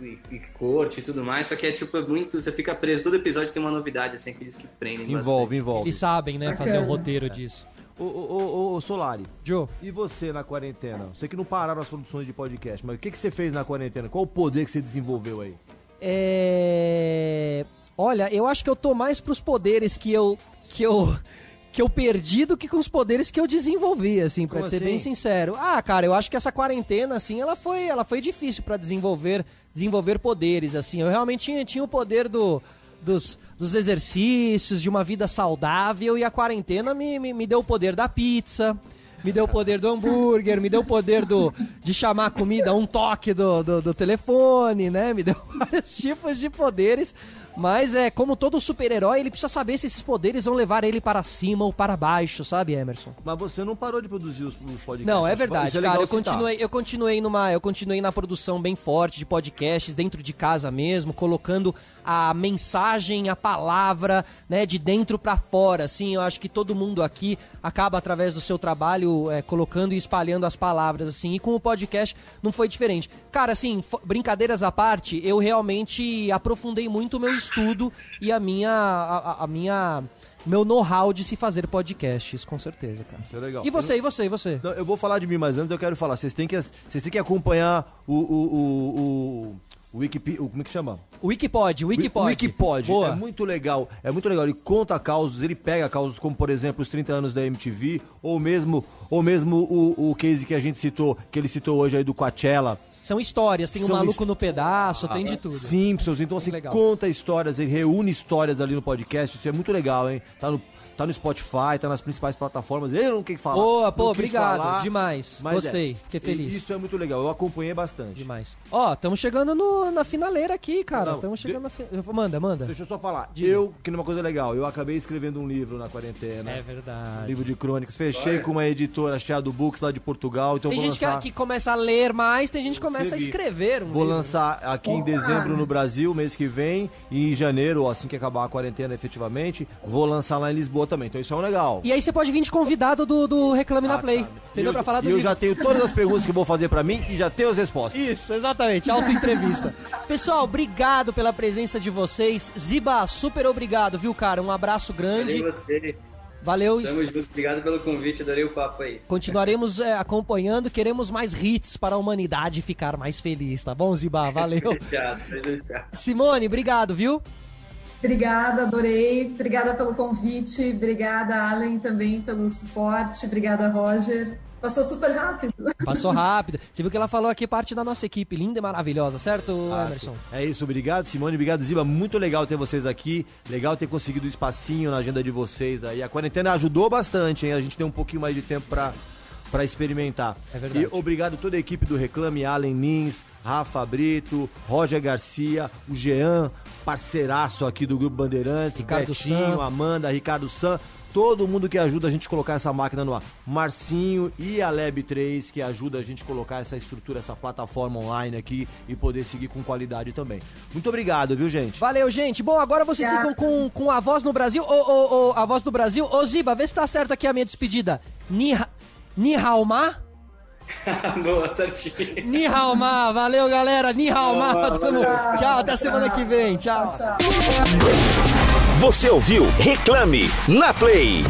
e- e- e corte e tudo mais, só que é, tipo, é muito... Você fica preso, todo episódio tem uma novidade, assim, aqueles que prendem Envolve, envolve. Eles sabem, né, fazer o Bacana. roteiro disso. Ô, ô, ô, ô, Solari, Joe, e você na quarentena? Você que não pararam as produções de podcast, mas o que, que você fez na quarentena? Qual o poder que você desenvolveu aí? é... Olha, eu acho que eu tô mais pros poderes que eu... Que eu... Que eu perdi do que com os poderes que eu desenvolvi, assim, pra Como ser assim? bem sincero. Ah, cara, eu acho que essa quarentena, assim, ela foi, ela foi difícil pra desenvolver, desenvolver poderes, assim. Eu realmente tinha, tinha o poder do, dos, dos exercícios, de uma vida saudável, e a quarentena me, me, me deu o poder da pizza, me deu o poder do hambúrguer, me deu o poder do, de chamar a comida a um toque do, do, do telefone, né? Me deu vários tipos de poderes Mas é como todo super-herói, ele precisa saber se esses poderes vão levar ele para cima ou para baixo, sabe, Emerson? Mas você não parou de produzir os, os podcasts. Não, é Isso verdade, legal cara. Eu citar. continuei, eu continuei numa, eu continuei na produção bem forte de podcasts dentro de casa mesmo, colocando a mensagem, a palavra, né, de dentro pra fora. Assim, eu acho que todo mundo aqui acaba através do seu trabalho é, colocando e espalhando as palavras, assim. E com o podcast não foi diferente. Cara, assim, brincadeiras à parte, eu realmente aprofundei muito o meu estudo e a minha, a, a- minha, meu know-how de se fazer podcasts, com certeza, cara. Isso é legal. E você, e você, e você? Não, eu vou falar de mim, mas antes eu quero falar. Vocês têm que, vocês têm que acompanhar o. o, o, o, o Wikip, o, como é que chama? Wikipod, Wikipod. O Wikipod. Boa. É muito legal. É muito legal. Ele conta causos, ele pega causos como, por exemplo, os 30 anos da MTV, ou mesmo, ou mesmo o, o case que a gente citou, que ele citou hoje aí do Coachella. São histórias, tem um São maluco no pedaço, tem de tudo. Simpsons, então assim, legal. conta histórias, ele reúne histórias ali no podcast, isso é muito legal, hein? Tá no, tá no Spotify, tá nas principais plataformas, ele não quer falar. Boa, pô, obrigado, falar, demais. Gostei, é. fiquei feliz. Isso é muito legal, eu acompanhei bastante. Demais. Ó, estamos chegando no- na finaleira aqui, cara. Estamos de- chegando na fi... Manda, manda. Deixa eu só falar, Diga. eu, que numa coisa legal, eu acabei escrevendo um livro na quarentena. É verdade. Livro de crônicas, fechei com uma editora Shadow Books lá de Portugal, então Tem gente que, lançar... que começa a ler mais, tem gente que começa a Escrevi. escrever um Vou livro. lançar aqui em dezembro no Brasil, mês que vem, e em janeiro, assim que acabar a quarentena efetivamente, vou lançar lá em Lisboa também. Então isso é um legal. E aí você pode vir de convidado do, do Reclame na Play. E Entendeu? eu, Pra falar do e eu já tenho todas as perguntas que vou fazer pra mim e já tenho as respostas. Isso, exatamente, autoentrevista. Pessoal, obrigado pela presença de vocês. Ziba, super obrigado, viu, cara? Um abraço grande. Valeu você. Valeu. Tamo junto. Obrigado pelo convite. Adorei o papo aí. Continuaremos é, acompanhando, queremos mais hits para a humanidade ficar mais feliz, tá bom, Ziba? Valeu. Simone, obrigado, viu? Obrigada, adorei. Obrigada pelo convite. Obrigada, Allen, também pelo suporte. Obrigada, Roger. Passou super rápido. Passou rápido. Você viu que ela falou aqui parte da nossa equipe, linda e maravilhosa, certo, Emerson? É isso, obrigado Simone, obrigado Ziba, muito legal ter vocês aqui, legal ter conseguido um espacinho na agenda de vocês aí. A quarentena ajudou bastante, hein? A gente tem um pouquinho mais de tempo pra, pra experimentar. É verdade. E obrigado a toda a equipe do Reclame, Allen Lins, Rafa Brito, Roger Garcia, o Jean, parceiraço aqui do Grupo Bandeirantes, Ricardo Betinho, San. Amanda, Ricardo San, todo mundo que ajuda a gente a colocar essa máquina no ar. Marcinho e a Lab 3 que ajuda a gente a colocar essa estrutura, essa plataforma online aqui e poder seguir com qualidade também. Muito obrigado, viu, gente? Valeu, gente. Bom, agora vocês ficam com, com a voz no Brasil. Ô, ô, ô, a voz do Brasil. Ô, Ziba, vê se tá certo aqui a minha despedida. Ni, Ni Haoma? Boa, certinho. Ni Haoma. Valeu, galera. Ni Haoma. Boa, Tamo-. Tchau, até semana que vem. Tchau. Você ouviu Reclame na Play.